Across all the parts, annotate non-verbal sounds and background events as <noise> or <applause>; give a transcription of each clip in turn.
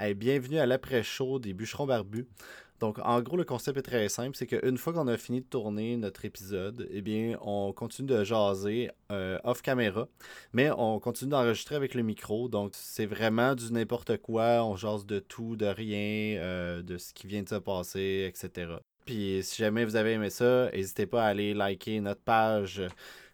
Bienvenue à l'après-show des bûcherons barbus. Donc, en gros, le concept est très simple, c'est qu'une fois qu'on a fini de tourner notre épisode, eh bien, on continue de jaser euh, off caméra, mais on continue d'enregistrer avec le micro. Donc, c'est vraiment du n'importe quoi. On jase de tout, de rien, euh, de ce qui vient de se passer, etc. Puis, si jamais vous avez aimé ça, n'hésitez pas à aller liker notre page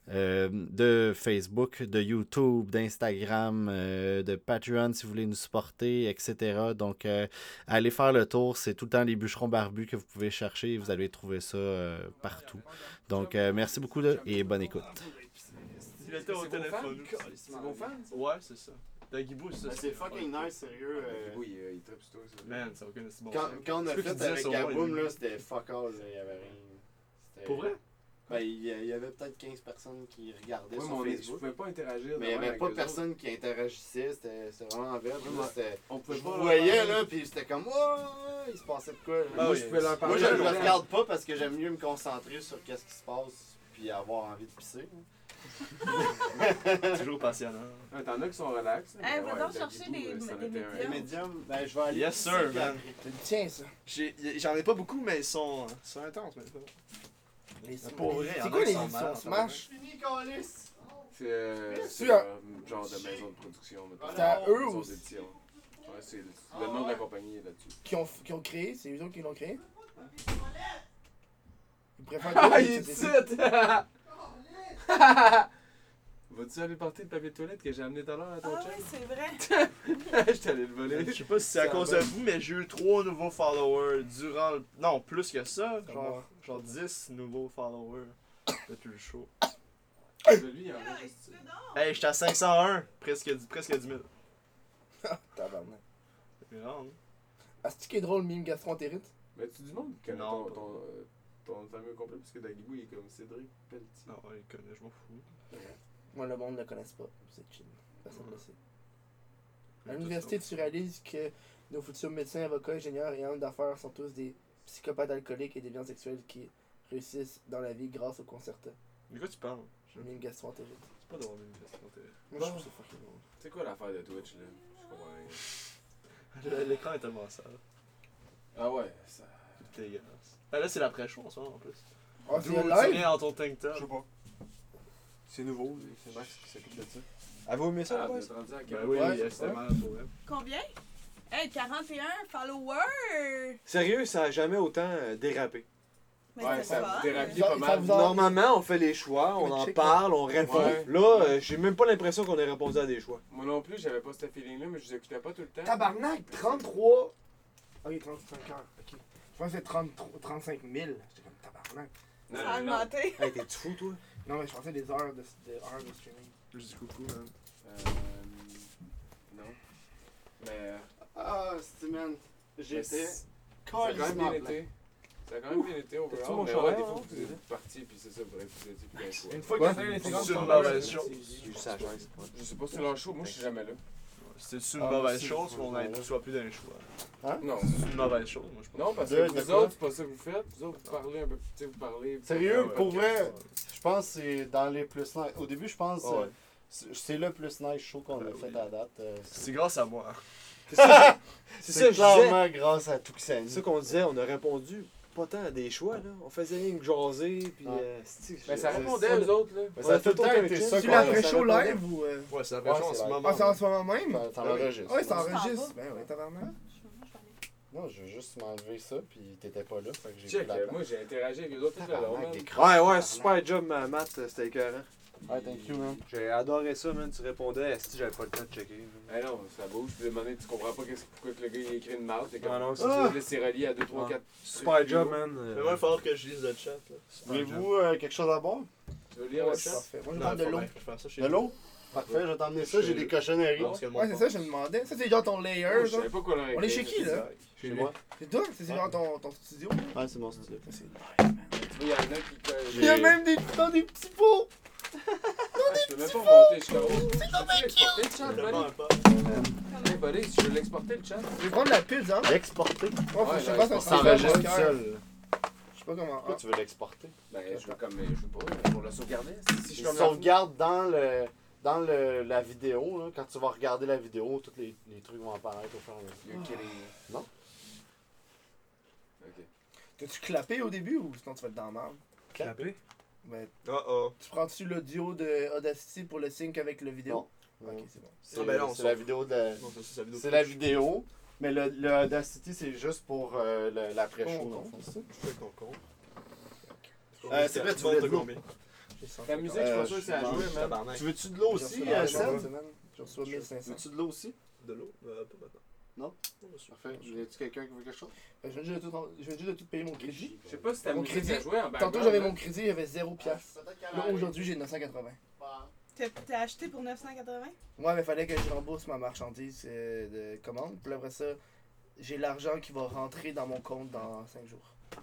euh, de Facebook, de YouTube, d'Instagram, euh, de Patreon si vous voulez nous supporter, etc. Donc, euh, allez faire le tour. C'est tout le temps les bûcherons barbus que vous pouvez chercher et vous allez trouver ça euh, partout. Donc, euh, merci beaucoup et bonne écoute. Était au C'est téléphone. C'est fans? Ouais, c'est ça. Dagibou, c'est ça. C'est fucking nice, sérieux. Oui, il, il tripe ça. Man, ça n'a aucun c'est bon. Quand, on a C'est fait avec Gaboum, là, c'était fuck all, il y avait rien. Pour vrai? Ben, il y avait peut-être 15 personnes qui regardaient Ouais, mais on je pouvais pas interagir. Mais il n'y avait pas personne qui interagissait, c'était vraiment vert. Ouais, ouais. c'était- On pouvait Je pas voyais là, puis c'était comme, oh, il se passait de quoi. là? Ah Moi, oui, je pouvais leur Moi, parler. je ne le regarde pas parce que j'aime mieux me concentrer sur qu'est-ce qui se passe, puis avoir envie de pisser. <laughs> Toujours passionnant. Ah, T'en as qui sont relax. Hey, mais va donc chercher des- euh. Les médiums, ben, je vais aller. Yes, sir, puis man. après. C'est le tien, ça. J'ai- J'en ai pas beaucoup, mais ils sont, ils sont intenses maintenant. Les, pour vrai, c'est quoi les éditions Smash Fini. C'est euh, c'est un genre de maison de production. mettons. C'est à eux Maison ou d'édition. Ouais, c'est le le nom de la compagnie est là-dessus. qui ont, qui ont créé C'est eux autres qui l'ont créé? Ils préfèrent Ah, il est ici! <laughs> <laughs> Vas-tu aller porter le papier de toilette que j'ai amené tout à l'heure à ton Ah chum? oui, c'est vrai. <laughs> Je t'allais le voler. Je sais pas si c'est à Ça cause va. de vous, mais j'ai eu 3 nouveaux followers durant le... Non, plus que ça. Ça Genre, va. genre 10 nouveaux followers depuis le show. Lui, il en a juste. Hey, j'étais à 501, presque, presque 10 000. Tabarnak. C'est grave. Ah, c'est qui est drôle, mime gastroentérite Mais tu du monde qui connaît Non, ton, pas. ton, euh, ton famille au complet parce que Dagibou il est comme Cédric Pelletier. Non, il connaît, je m'en fous. Moi, le monde ne le connaisse pas. C'est chill. Personne ne le sait. À l'université, tu réalises que nos futurs médecins, avocats, ingénieurs et hommes d'affaires sont tous des psychopathes alcooliques et des déviants sexuels qui réussissent dans la vie grâce au concerta. De quoi tu parles? Je mime gastroentérite. C'est pas drôle, une t'es- Moi, je trouve ça fucking drôle. C'est quoi l'affaire de Twitch là? Je comprends rien. L'écran est tellement sale. Ah ouais, ça. C'est dégueulasse. Ah, là, c'est l'après-show en ce moment en plus. Ah, c'est live? en ton tank top? pas. C'est nouveau, c'est Max qui s'occupe de ça. Avez-vous aimé ça, Ah, les boys? Ben oui, Ouais, c'était ouais. mal pour elle. Combien? Hey, 41 followers! Sérieux, ça a jamais autant euh, dérapé. Mais Ouais, c'est ça a dérapé pas mal. Normalement, on fait les choix, on en parle, on répond. Ouais. Là, euh, j'ai même pas l'impression qu'on ait répondu à des choix. Moi non plus, j'avais pas ce feeling-là, mais je vous écoutais pas tout le temps. Tabarnak, 33 Ok, 35 heures. Ok. Je pense que c'est 33 35 000. J'étais comme tabarnak. Ça a augmenté. Hey, t'es-tu fou, toi? Non, mais je pensais des heures de, de, heures de streaming. Je dis coucou, man. Euh, non. Mais. euh, Ah, c'est man. J'étais. c'est- Ça a quand même bien été. Ça a quand même bien été overall. mon Mais ouais, des fois, hein? vous êtes partis, puis c'est ça, vous êtes vous étiez plus. Une fois que chose. J'ai juste la chaise. Je sais pas si c'est leur show, moi je suis jamais là. C'est une Ah, mauvaise chose qu'on ait- soit plus d'un choix. Non. C'est une mauvaise chose, moi je pense. Non, parce que de vous quoi? autres, c'est pas ça que vous faites. Vous autres, vous parlez un peu. Tu sais, vous parlez. Sérieux, Ouais, pour ok. vrai, je pense que c'est dans les plus nice. Au début, je pense ouais. euh, c'est c'est le plus nice show qu'on Ben a fait oui. à date. euh, C'est grâce à moi. C'est ça, c'est ça, C'est que je disais. clairement grâce à Tuxani. C'est ça qu'on disait, on a répondu pas tant à des choix, là. On faisait rien que jaser, puis... Ouais. euh, Mais ça je- répondait ça- aux autres, là. Mais ça a tout le temps été ça Tu qu'on l'as a après ça show répondait. live ou. euh, Ouais, c'est la Ouais, vraie chose en ce moment. Ah, c'est en ce moment même? Ça, ça Ben oui. l'enregistre. Ouais, ça ça enregistre. Ben ouais, tabarnak. Non, je veux juste m'enlever ça, puis t'étais pas là, fait que j'ai Check, euh, moi j'ai interagi avec les autres tout le long. Ouais, ouais, super job, ma Matt, c'était écœurant. Ouais, thank you, man. J'ai adoré ça, man. Tu répondais, si j'avais pas le temps de checker. Eh non, ça bouge. Puis donné, tu comprends pas pourquoi que le gars il écrit une marque. T'es comme. Ah non, c'est Ah! Là, c'est relié à 2, 3, Ah. 4. Super job, man. Mais moi, il va falloir que je lise le chat. là. Voulez-vous euh, quelque chose à boire? Tu veux lire Ouais, le chat? parfait. Moi, je de l'eau. que De l'eau? Parfait, je vais t'emmener ça, j'ai des cochonneries. Que Ouais, c'est ça, je me demandais. Ça, c'est genre ton layer, Je savais pas quoi On est chez qui, là? Chez moi. C'est toi? C'est genre ton, ton studio? Ouais, c'est mon studio. Ça, c'est nice, man. Il y en a qui. Il y a même des, dans des petits pots! Ah, Je peux même pas monter jusqu'en haut. C'est comme un cute! si je veux l'exporter, le chat. Je vais prendre la pizza, hein? L'exporter? Ouais, que Ouais, je sais pas, ça ça S'enregistre tout seul. Je sais pas comment. Pourquoi Ah. tu veux l'exporter? Ben, je veux comme. Je sais pas, pour le sauvegarder. Si je suis comme. sauvegarde dans le, dans le, la vidéo, là, quand tu vas regarder la vidéo, tous les, les trucs vont apparaître au fur et à mesure. You're kidding. Non. Ok. T'as-tu clapé au début ou sinon tu vas être dans la merde? Clapé? Ben, Oh oh. tu prends-tu l'audio de Audacity pour le sync avec le vidéo? Non. Ok, c'est bon. C'est Ah, ben c'est s'en la vidéo de. C'est la vidéo. Mais le, le Audacity, c'est juste pour euh, le- l'après-show. Dans le fond? Tu fais ton. Euh, c'est vrai, tu voulais de l'eau. combien? La musique, je suis pas sûr que c'est à je jouer, man. Tu veux-tu de l'eau aussi, euh, semaine. J'ai reçu 1500. Veux-tu de l'eau aussi? De l'eau? Euh, pas maintenant. Non? Parfait. Y a-tu quelqu'un qui veut quelque chose? Ben, Je viens juste de tout, je viens juste de tout payer mon crédit. Je sais pas si ta Mon crédit- à jouer en Tantôt j'avais mon crédit, il y avait 0 piastres. Là aujourd'hui j'ai 980. T'as t'as acheté pour 980? Ouais, mais fallait que je rembourse ma marchandise euh, de commande. Puis après ça, j'ai l'argent qui va rentrer dans mon compte dans 5 jours. Parce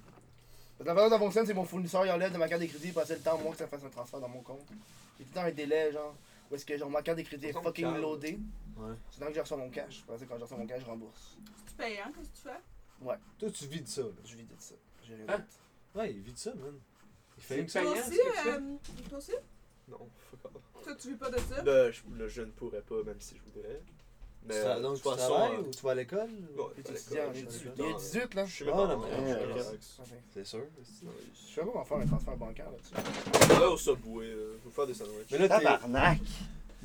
que la façon dont ça fonctionne, c'est mon fournisseur, il enlève de ma carte de crédit, il passait le temps, moi, que ça fasse un transfert dans mon compte. Il y a tout le temps un délai, genre, où est-ce que genre, ma carte de crédit est fucking calme. loadée. Ouais. C'est dans que je reçois mon cash. Parce que quand je reçois mon cash, je rembourse. Tu payes, hein? Qu'est-ce que tu fais? Toi, tu vis de ça, là. Je vis de ça. J'ai rien Hein? d'autre. Ouais, il vit de ça, man. Il fait une payant, Toi aussi, euh, toi aussi? Non, fuck off. Toi, tu vis pas de ça? Là, je, là, je ne pourrais pas, même si je voudrais. Mais, Ça- euh, donc, tu travailles ou tu vas à l'école? ouais, tu je est suis 18. dans- Il est 18 là. Je suis même Ah, Ouais. C'est sûr. Je sais pas comment faire un transfert bancaire là-dessus. On va au Subway, euh, faut faire des sandwichs. Mais là, t'es. Tabarnak!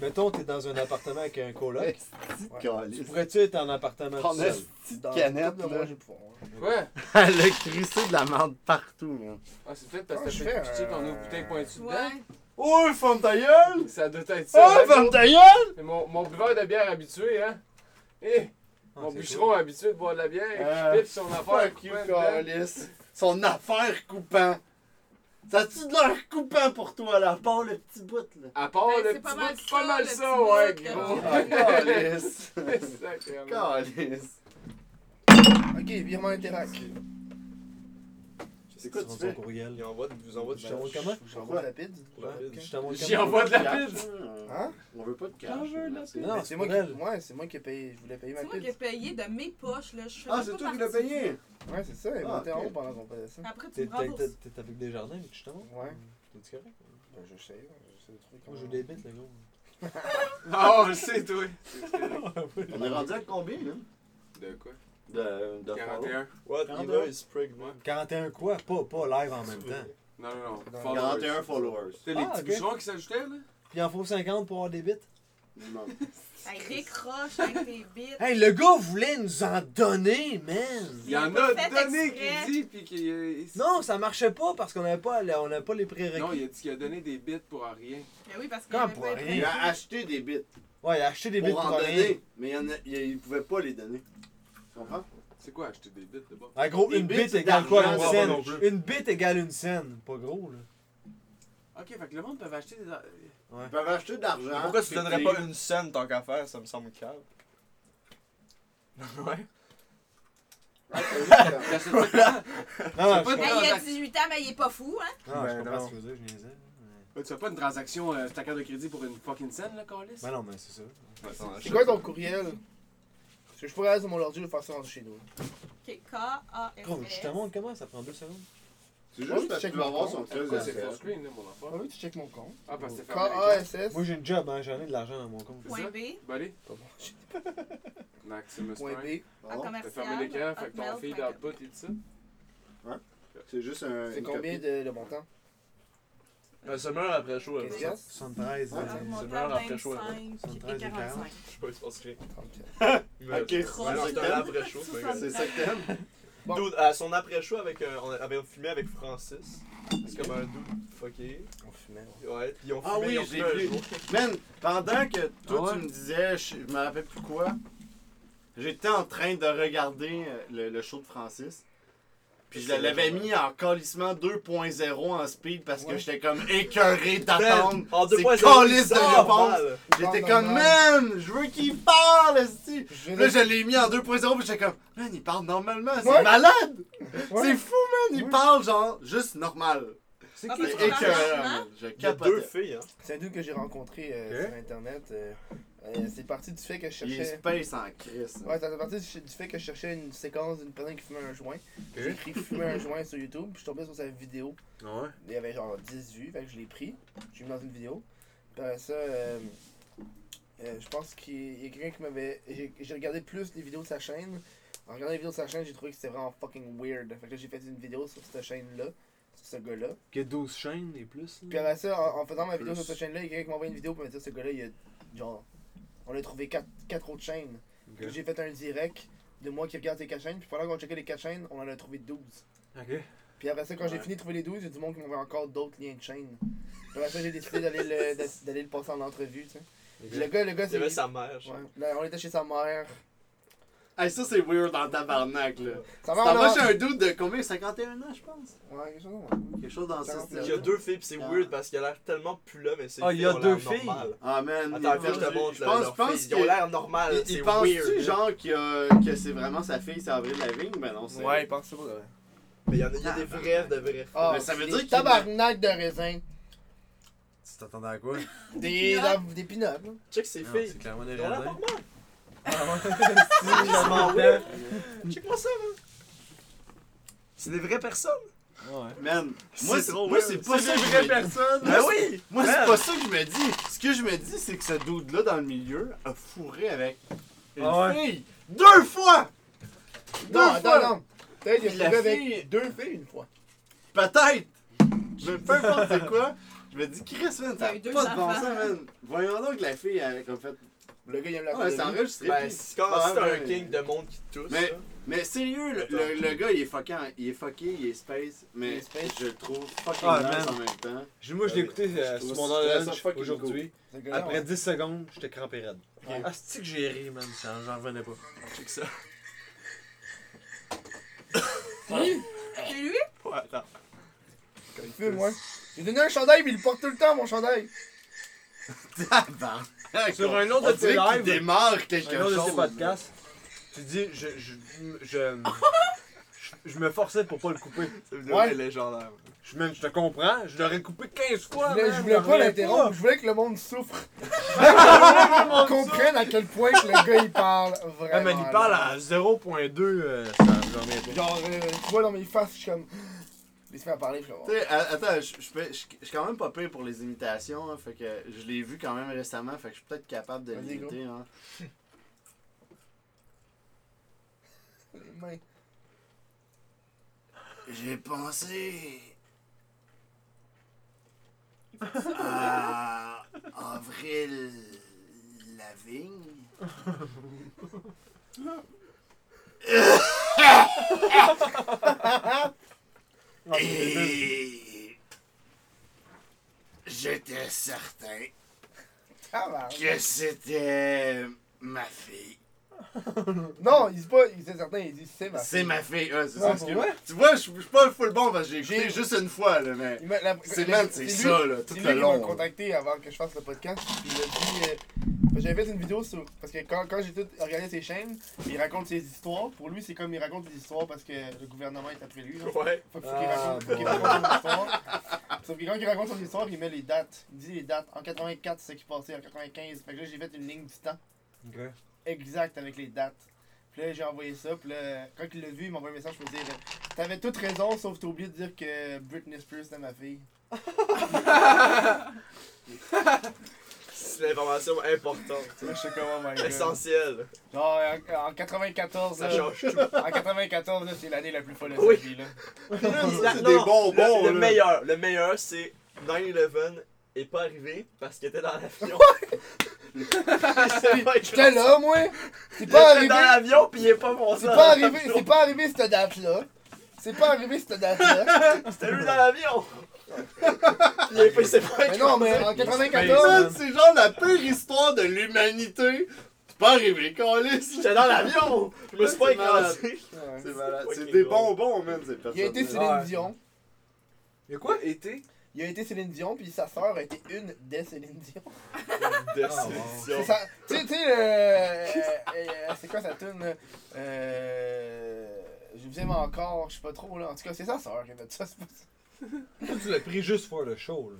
Mettons, t'es dans un appartement avec un coloc. <laughs> Tu Calice. pourrais-tu être en appartement tout seul? Dans canette, là. pouvoir. hein. Ouais. <laughs> Elle a crissé de la merde partout, man. Ah, c'est peut-être parce Ah, que je t'as fait ton eau bouteille pointue dedans? Oh, ferme ta gueule! Ça doit être Oh, ça. hein, ferme ta gueule! C'est mon, mon buveur de bière habitué, hein? Eh, Ah, mon bûcheron habitué de boire de la bière, Euh, qui pitch son affaire. Coupant. Son affaire coupant. Ça a-tu de l'air coupant pour toi, là, à part le petit bout, là? À part Ben, le petit pas bout, mal c'est pas ça, mal ça, ouais, gros. Ah, Calice. <laughs> Sacrément. Calice. Ok, virement Interac. C'est quoi Tu fais? courriel. Il envoie, vous envoie du Je t'envoie comment? J'envoie. Ouais, Je t'envoie J'y envoie de la pide. Hein? On veut pas de cash. De la. Non, c'est moi qui. Ouais, c'est moi qui ai payé. Je voulais payer ma C'est moi qui ai pide. payé de mes poches, là. Je Ah, c'est toi qui l'as payé? Ouais, c'est ça, il Ah, montait en ok. haut pendant qu'on faisait ça. Après, tu T'es me rembourses. t'es- t'es avec des jardins, justement? Ouais. T'es-tu correct? Ben, je sais, j'essaie de trouver Moi, comment- je des bêtes, le gros. Ah, on le sait, toi. <laughs> On est rendu à combien, là? De quoi? De, de 41. What? Quarante Eva et is pregnant. 41 quoi? Pas, pas live en même temps. Non, non, non. Dans- Followers. 41 followers. C'était les Ah, petits ok. qui s'ajoutaient, là? Puis il en faut 50 pour avoir des bits? Non. <laughs> Hey, décroche avec tes bits. Hey, le gars voulait nous en donner, man! Il y en a fait donné exprès. qui dit, puis qui. euh, Non, ça marchait pas parce qu'on avait pas, on avait pas les prérequis. Non, il a dit qu'il a donné des bits pour rien. Mais oui, parce qu'il Quand avait pour rien? Il a acheté des bits Ouais, il a acheté des bits pour pour, en rien. donner, mais il, y en a, il, il pouvait pas les donner. Comprends? C'est quoi acheter des bits de bord? Ah, gros, Des une bits, bit c'est égale quoi, une scène? non plus. Une bit égale une scène. Pas gros, là. Ok, fait que le monde peut acheter des. Ils peuvent acheter de l'argent. Pourquoi tu donnerais pas une scène tant qu'à faire? Ça me semble calme. ouais. T'achètes ça <laughs> comment? Non, pas je Hey, il a 18 ans, mais il est pas fou, hein? Non, je Ben comprends non. ce que tu veux dire, je niaisais. Ouais, Tu fais pas une transaction, euh, ta carte de crédit pour une fucking scène, là, Carlis? Ben non, mais c'est ça. C'est quoi ton courriel? Parce que je pourrais aller sur mon ordi et faire ça rendu chez nous. Ok, K-A-S-S. Gros, je te montre comment, ça prend deux secondes? C'est juste parce que tu vas mon avoir compte. son de c'est full screen, là, mon Ah affaire? oui, tu check mon compte. Ah, parce que c'est. K-A-S-S. Moi, j'ai une job, hein, j'en ai de l'argent dans mon compte. Point? B? Pas bon. <laughs> Maximus Point. B. en Bon, T'as commercial. fermé l'écran, fait que ton feed output et tout ça? C'est juste un. C'est combien de le montant? C'est meilleur après chaud. Quinze Je piastres? 73, Ouais. euh, Alors, mon c'est meilleur après chaud, 25 73 et et 45. sais pas, il se passe rien. 34. Mais- Ok, c'est un après que- C'est ça que t'aimes? Bon. Dude, à son après-show, avec, euh, on avait filmé avec Francis. C'est comme un dude fucké. On fumait. Ouais, puis ils ont Ah oui, je un vu. Man, pendant que toi Ah ouais? tu me disais, je, je me rappelle plus quoi, j'étais en train de regarder euh, le, le show de Francis. Puis je l'avais mis en calissement 2.0 en speed parce que Ouais. j'étais comme écœuré <laughs> d'attendre. En C'est 2.0, calice de réponse. J'étais comme, normal. man, je veux qu'il parle, esti. Là, je l'ai mis en 2.0 puis j'étais comme, man, il parle normalement, c'est Ouais. malade. Ouais. C'est fou, man, il Ouais. parle genre juste normal. C'est Ah, écœurant, man. Je deux filles, hein. C'est un dude que j'ai rencontré euh, sur internet. euh, euh, c'est parti du fait que je Il est cherchais. space en crise. Ouais, c'est parti du fait que je cherchais une séquence d'une personne qui fumait un joint. J'ai écrit fumer un joint sur YouTube, puis je suis tombé sur sa vidéo. Ouais. Il y avait genre 10 vues, fait que je l'ai pris, j'ai mis dans une vidéo. Puis après ça, euh, euh, je pense qu'il y a quelqu'un qui m'avait. J'ai regardé plus les vidéos de sa chaîne. En regardant les vidéos de sa chaîne, j'ai trouvé que c'était vraiment fucking weird. Fait que là, j'ai fait une vidéo sur cette chaîne-là, sur ce gars-là. Qu'il y a 12 chaînes et plus. Puis après ça, en, en faisant ma vidéo Plus. sur cette chaîne-là, il y a quelqu'un qui m'a envoyé une vidéo pour me dire ce gars-là, il y a genre. On a trouvé quatre, quatre autres chaînes. J'ai fait un direct de moi qui regarde ces quatre chaînes. Puis pendant qu'on checkait les quatre chaînes, on en a trouvé 12. Ok. Puis après ça, quand j'ai fini de trouver les 12, il y a du monde qui m'envoie encore d'autres liens de chaîne. Puis après ça, j'ai décidé d'aller le, d'a- d'aller le passer en entrevue, tu sais. Le gars, le gars, c'est. sa mère. Ouais. Là, on était chez sa mère. Hey, ça, c'est weird en tabarnak, là. Sa T'en mère, vas on chez a... un dude de combien? 51 ans, je pense Ouais, quelque chose ça. Quelque chose dans ce 49. Il y a deux filles, pis c'est Ah. weird parce qu'il a l'air tellement plus là, mais c'est. Ah, il y a deux filles? Ah, man. Attends, je te montre je pense. Ils ont l'air normal. Il, c'est il pense-tu, weird. genre, y a- que c'est vraiment sa fille, c'est Avril Lavigne? Ben non, c'est... Ouais, il pense ça pour vrai. Mais il y, en a, il y a des vrais de vrais filles. Ah, Mais ça veut dire qu'il- Tabarnak de raisin. Tu t'attendais à quoi? Des, pinottes. Check Non, filles. C'est clairement des Ils ont l'air raisins. normales. Ah, <laughs> Vraiment weird. Check-moi ça, man. C'est des vraies personnes. Ouais. Man, moi, C'est moi, c'est pas C'est ça des que je me- personnes! Ben oui! <laughs> Moi, c'est pas ça que je me dis. Ce que je me dis, c'est que ce dude-là, dans le milieu, a fourré avec une Ah ouais? fille. Deux fois! Deux Non, fois! non. Peut-être qu'il Puis a fille- avec deux filles une fois. Peut-être! Mais peu importe c'est quoi, je me dis, Chris, man, Il ça a pas de bon sens, man. Voyons donc que la fille, elle a fait. Le gars, il aime la Ah, ouais, c'est colonie. enregistré. Ben, c'est quand Ah, c'est un king de monde qui tousse. Mais-. Mais sérieux, le, le, le gars, il est fucké, il est fucké, il est space, mais est space? je le trouve fucking Ah, nice man. en même temps. Je- Moi, je l'ai écouté euh, sur mon lunch aujourd'hui. Après ouais. 10 secondes, j'étais crampé raide. Ouais. Ah, c'est que j'ai ri, man? J'en j'en revenais pas. Check ça. C'est lui? Ouais, attends. Il fume, moi. J'ai donné un chandail, mais il le porte tout le temps, mon chandail. <laughs> Tabarnak, Sur un autre de tes lives, démarre quelque un autre de tes podcasts, tu dis, je, je, je, je, je me forçais pour pas le couper. <laughs> Ouais. légendaire. Je, je te comprends, je l'aurais coupé 15 Je fois. voulais, man, je voulais pas l'interrompre, je voulais que le monde souffre. <laughs> On comprenne à quel point que le gars il parle <laughs> vraiment. Ah, man, il parle là. à 0.2, euh, ça. Genre, euh, tu vois dans mes faces, je suis comme. Laisse-moi parler, attends, je suis quand même pas pire pour les imitations, hein, fait que je l'ai vu quand même récemment, fait que je suis peut-être capable de l'imiter. Hein. Les mains. J'ai pensé à Avril Lavigne. <laughs> Et j'étais certain Ah, bah. que c'était ma fille. <laughs> Non, il dit pas, il c'est certain, il dit c'est ma C'est ma fille, ouais, c'est ça. que-? Tu vois, je suis pas full bon parce que j'ai écouté juste une fois, là, mais. C'est man, c'est ça, là, tout le lui qui m'a long. contacté avant que je fasse le podcast. Puis il a dit. euh, J'avais fait une vidéo sur. Parce que quand, quand j'ai tout regardé ses chaînes, il raconte ses histoires. Pour lui, c'est comme il raconte des histoires parce que le gouvernement est après lui. là. Ouais. Faut, faut qu'il Ah, raconte, faut qu'il raconte son histoire. Sauf que quand il raconte son histoire, il met les dates. Il dit les dates. En 84, c'est ce qui passait. En 95. Fait que là, j'ai fait une ligne du temps Ok. exacte avec les dates. Puis là, j'ai envoyé ça. Puis là, quand il l'a vu, il m'a envoyé un message pour me dire T'avais toute raison, sauf t'as oublié de dire que Britney Spears était ma fille. <laughs> C'est l'information importante. Je suis comme, oh my god. Essentielle. Genre, en, en 94, Ça là, change tout. en 94, là, c'est l'année la plus folle de Oui. sa vie, là. <laughs> La- C'est des bonbons, Le, le meilleur, le meilleur, c'est 9-11 est pas arrivé parce qu'il était dans l'avion. <laughs> C'est pas J'étais là, moi! C'est pas arrivé! dans l'avion pis il est pas monté. C'est pas arrivé, c'est pas arrivé cette date-là. C'est pas arrivé cette date-là. <laughs> C'était lui dans l'avion. Il est pas, il s'est pas Mais non, mais en Man, 94, c'est genre la pire histoire de l'humanité. C'est pas arrivé, Calis. J'étais dans l'avion. Je me suis pas écrasé. C'est malade. Des bonbons, man, ces personnes. il a été Céline Ouais. Dion. Il a quoi? Été? Il a été Céline Dion, puis sa sœur a été une des Céline Dion. <laughs> De Ah. C'est ça. Tu sais, tu sais, euh, euh, c'est quoi sa tune, là? Euh. Je vous aime encore, je sais pas trop, là. En tout cas, c'est sa sœur qui a fait ça. c'est pas ça. Tu l'as pris juste pour le show, là.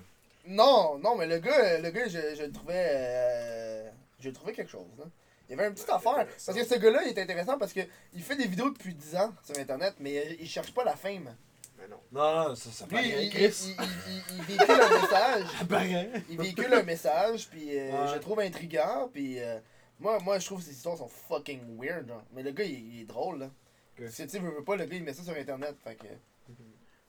Non, non, mais le gars, le gars je, je le trouvais. Euh, je le trouvais quelque chose, là. Il y avait une petite affaire. Parce que ce gars-là, il est intéressant parce que il fait des vidéos depuis 10 ans sur Internet, mais il, il cherche pas la fame. Mais non. Non, non, ça, ça Lui, il, il, Chris. il- il- il véhicule un message. Il véhicule un message, puis euh, Ouais. je le trouve intriguant, puis euh, moi, moi, je trouve que ces histoires sont fucking weird, genre. Mais le gars, il, il est drôle, là. Ok. Si tu sais, veux, veux pas, le gars, il met ça sur Internet, fait que...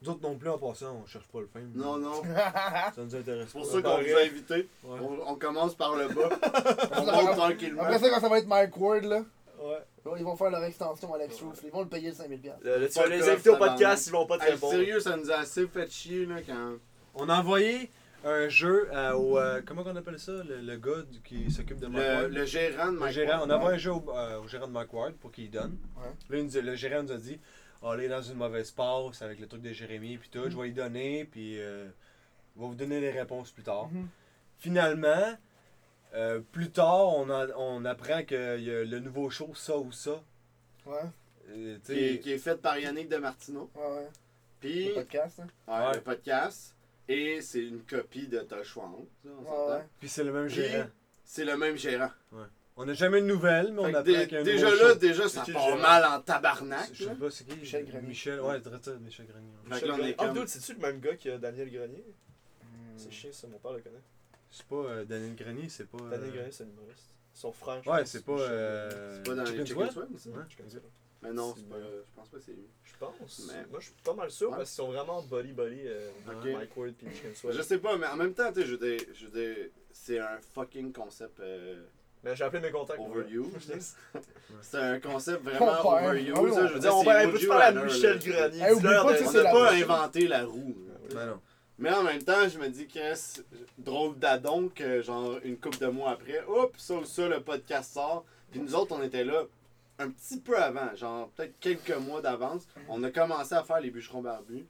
Nous autres non plus, en passant, on cherche pas le fame. Non, non. <laughs> Ça nous intéresse C'est pour ça qu'on vous a invité. Ouais. On, on commence par le bas. <laughs> on monte tranquillement. Après ça, quand ça va être Mike Ward, là, Ouais. ils vont faire leur extension Alex Roof. Ils vont le payer le 5000$. piastres. Le- le- tu vas les inviter au podcast, ils vont pas te Hey, répondre. sérieux, ça nous a assez fait chier là quand. On a envoyé un jeu à- au. euh, comment on appelle ça? Le, le gars qui s'occupe de Mike Le, Ward. le gérant de Le Mike gérant, Ward. on a envoyé un jeu au, euh, au gérant de Mike Ward pour qu'il donne. Ouais. Là, le gérant nous a dit Est dans une mauvaise passe avec le truc de Jérémy, puis tout. Je vais lui donner, puis euh, il va vous donner les réponses plus tard. Mhm. Finalement, euh, plus tard, on, a- on apprend qu'il y a le nouveau show, ça ou ça. Ouais, Euh, Qui est, sais, qui est fait par Yannick de Martino. ouais, ouais. Puis, Le podcast, hein. ouais, Ouais. le podcast. Et c'est une copie de Ouais, ouais. Puis c'est le même Puis, gérant. C'est le même gérant. On n'a jamais de nouvelles, mais on apprend qu'il y a un déjà nouveau là, show. déjà, ça qui le part gérant? mal en tabarnak. Je sais là. pas, c'est qui? Michel Grenier. Michel, ouais, c'est ça, Michel Grenier. Fait que Michel là, on est Grenier. Ah, comme- dude, c'est-tu le même gars que Daniel Grenier? C'est chiant ça, mon père le connaît. C'est pas euh, Daniel Grenier, c'est pas. euh, Daniel Grenier, c'est un humoriste. Son frère. je Ouais, pense, c'est pas. Michel euh, C'est pas dans les Chicken Chicken Sweat? Sweat, ça? Ouais. Grenier. Je connais pas. Mais non, C'est pas, je pense pas que c'est lui. Je pense. Mais- Moi, je suis pas mal sûr Ouais. parce qu'ils sont vraiment body body. Euh, Ok. Mike Ward puis Chicken Sweat. Je sais pas, mais en même temps, tu sais, je veux dire- je veux dire, c'est un fucking concept euh, Mais j'ai appelé mes contacts. overuse. <laughs> c'est un concept vraiment overuse. Ah on- je veux dire, on c'est va You parler à Michel. Grenier. Hey, que On c'est n'a pas inventé la roue. Ben non. Mais en même temps, je me dis, Chris, drôle d'adon que, genre, une couple de mois après, hop, ça ou ça, le podcast sort. Puis nous autres, on était là un petit peu avant, genre, peut-être quelques mois d'avance. On a commencé à faire les bûcherons barbus.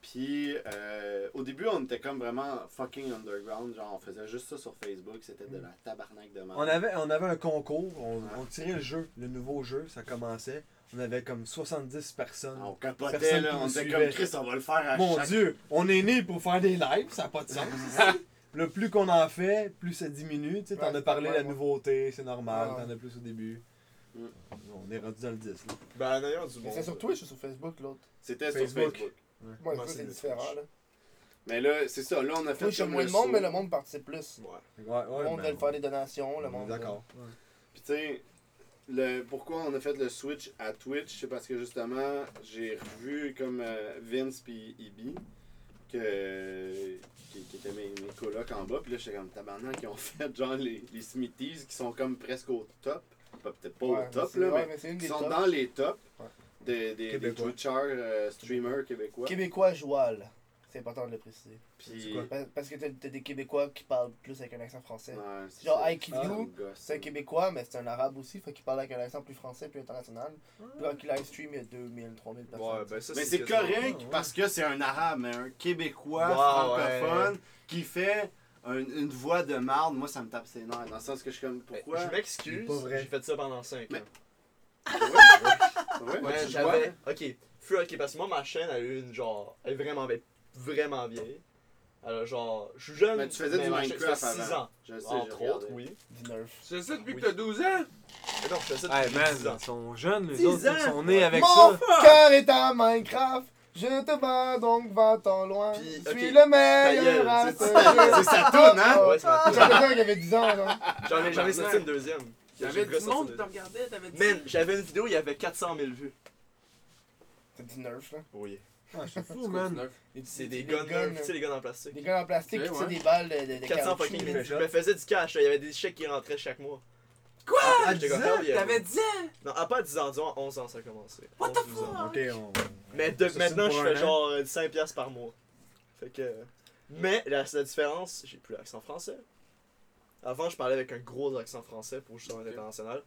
Puis, euh, au début, on était comme vraiment fucking underground. Genre, on faisait juste ça sur Facebook. C'était de la tabarnak de merde. On avait, on avait un concours, on, tirait le jeu, le nouveau jeu, ça commençait. On avait comme 70 personnes. On capotait, Personne là. qui On était suivait. comme Chris, on va le faire à Mon chaque dieu, on est né pour faire des lives, ça n'a pas de sens. <laughs> le plus qu'on en fait, plus ça diminue. Tu sais, t'en Ouais, as parlé la nouveauté, c'est normal, Ouais. t'en as plus au début. Mm. On est rendu dans le 10 là. Ben, d'ailleurs, du Mais monde. c'est sur Twitch ou sur Facebook, l'autre? C'était sur Facebook. Moi, le différent, Twitch. là. Mais là, c'est ça. Là, on a fait Twitch, il y a comme moins le de monde, saut. mais le monde participe plus. Ouais. Ouais, ouais, le monde ben, veut faire des donations, le on est monde... D'accord. Ouais. Puis tu sais, le, pourquoi on a fait le switch à Twitch, c'est parce que justement, j'ai revu comme euh, Vince puis Ibi, que, qui, qui étaient mes, mes colocs en bas, puis là j'étais comme tabarnak, qui ont <laughs> fait genre les, les Smithies qui sont comme presque au top. Peut-être pas Ouais, au top, là, ouais, mais qui sont tops. dans les tops Ouais. Des, des, des Québécois. Twitchers, euh, streamers québécois. Québécois joual. C'est important de le préciser. Puis, Parce que t'as des Québécois qui parlent plus avec un accent français. Ouais, Genre ça. IQ, gosse, c'est un. Québécois, mais c'est un arabe aussi, fait qu'il parle avec un accent plus français, plus international. Puis quand il live stream, il y a 2000, 3000 personnes. Ouais, ben ça, Mais c'est correct parce que c'est un arabe, mais un québécois francophone qui fait un- une voix de marde, moi ça me tape ses nerfs. Dans le sens que je suis comme Mais pourquoi? Je m'excuse, j'ai fait ça pendant 5 Mais- ans. <laughs> Ouais, Ouais, tu j'avais. Ok, Feu, ok, parce que moi, ma chaîne, elle a eu une genre. Elle est vraiment vieille. Vraiment vieille. Alors, genre, je suis jeune. Mais tu faisais du ma chaîne, Minecraft ça fait 6 avant. ans. Je sais, Entre regardé. autres, oui. Du nerf. Tu fais ça depuis Oui. que t'as 12 ans? Mais non, je fais ça Hey depuis 10 man, ans. ils sont jeunes, les 10 autres, ils sont nés avec Mon ça. cœur est à Minecraft, je te bats donc va-t'en loin. Puis, je suis le meilleur gueule, à c'est- ce c'est- jeu. C'est sa toune, hein? Ouais, c'est ma J'avais ça quand il avait 10 ans. J'en ai, j'en ai sorti une deuxième. J'ai du monde qui te regardait, t'avais dit. Man, j'avais une vidéo, il y avait 400 000 vues. C'est du nerf, là? Oui. Ah, <laughs> c'est fou, man. C'est des guns, tu sais, les guns en plastique. Des guns en plastique, tirent ouais. des balles de, de, de 400 caoutchouc. fucking Je me faisais du cash, il y avait des chèques qui rentraient chaque mois. Quoi? À j'étais 10 comme, ans? hell yeah. T'avais 10 ans? Non, à pas 10 ans, disons, à 11 ans ça a commencé. What the 11, 12 ans. fuck? Ok, on. Mais de- Ça, c'est maintenant, je fais genre euh, 5$ piastres par mois. Fait que. Mais la, la différence, j'ai plus l'accent français. Avant, je parlais avec un gros accent français pour justement être Ok. international.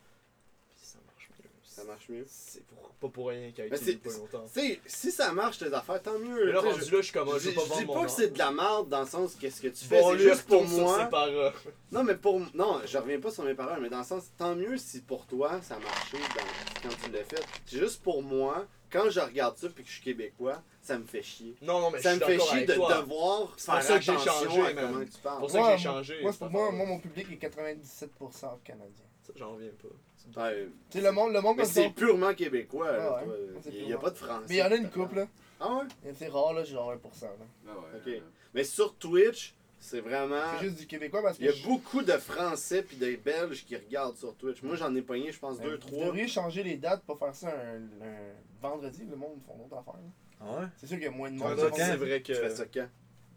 Puis ça marche mieux. Ça marche mieux. C'est pour- pas pour rien qu'il a Mais été c'est- pas longtemps. Si ça marche tes affaires, tant mieux. Mais là, rendu je- là, je suis comme, ah, je veux pas dis vendre pas que c'est de la merde dans le sens qu'est-ce que tu fais, Bon, c'est juste pour moi. <laughs> Non, mais pour. Non, je reviens pas sur mes paroles, mais dans le sens, tant mieux si pour toi ça a marché dans- quand tu l'as fait. C'est juste pour moi, quand je regarde ça puis que je suis québécois, ça me fait chier. Non, non, mais ça je me suis fait chier de toi. devoir C'est pour faire ça que j'ai attention changé, à comment tu parles. Pour ça que Moi, j'ai changé. Moi, c'est pour moi, moi, mon public est 97% canadien. Ça, j'en reviens pas. Ouais, Tu sais, le monde, le monde mais c'est purement québécois. Ouais. C'est Il n'y a pas de français. Mais il y en a une couple, là. Ah ouais? C'est rare, là, genre 1%. Là. Ah ouais. Ok. Mais sur Twitch, c'est vraiment. C'est juste du québécois parce que. Il y a je- beaucoup de Français puis des Belges qui regardent sur Twitch. Moi, j'en ai pogné, je pense, Euh, deux, Vous trois. devriez changer les dates pour faire ça un, un vendredi, le monde font d'autres affaires. Ah ouais? C'est sûr qu'il y a moins de monde. Vendredi, quand? c'est vrai que. Tu fais ça quand?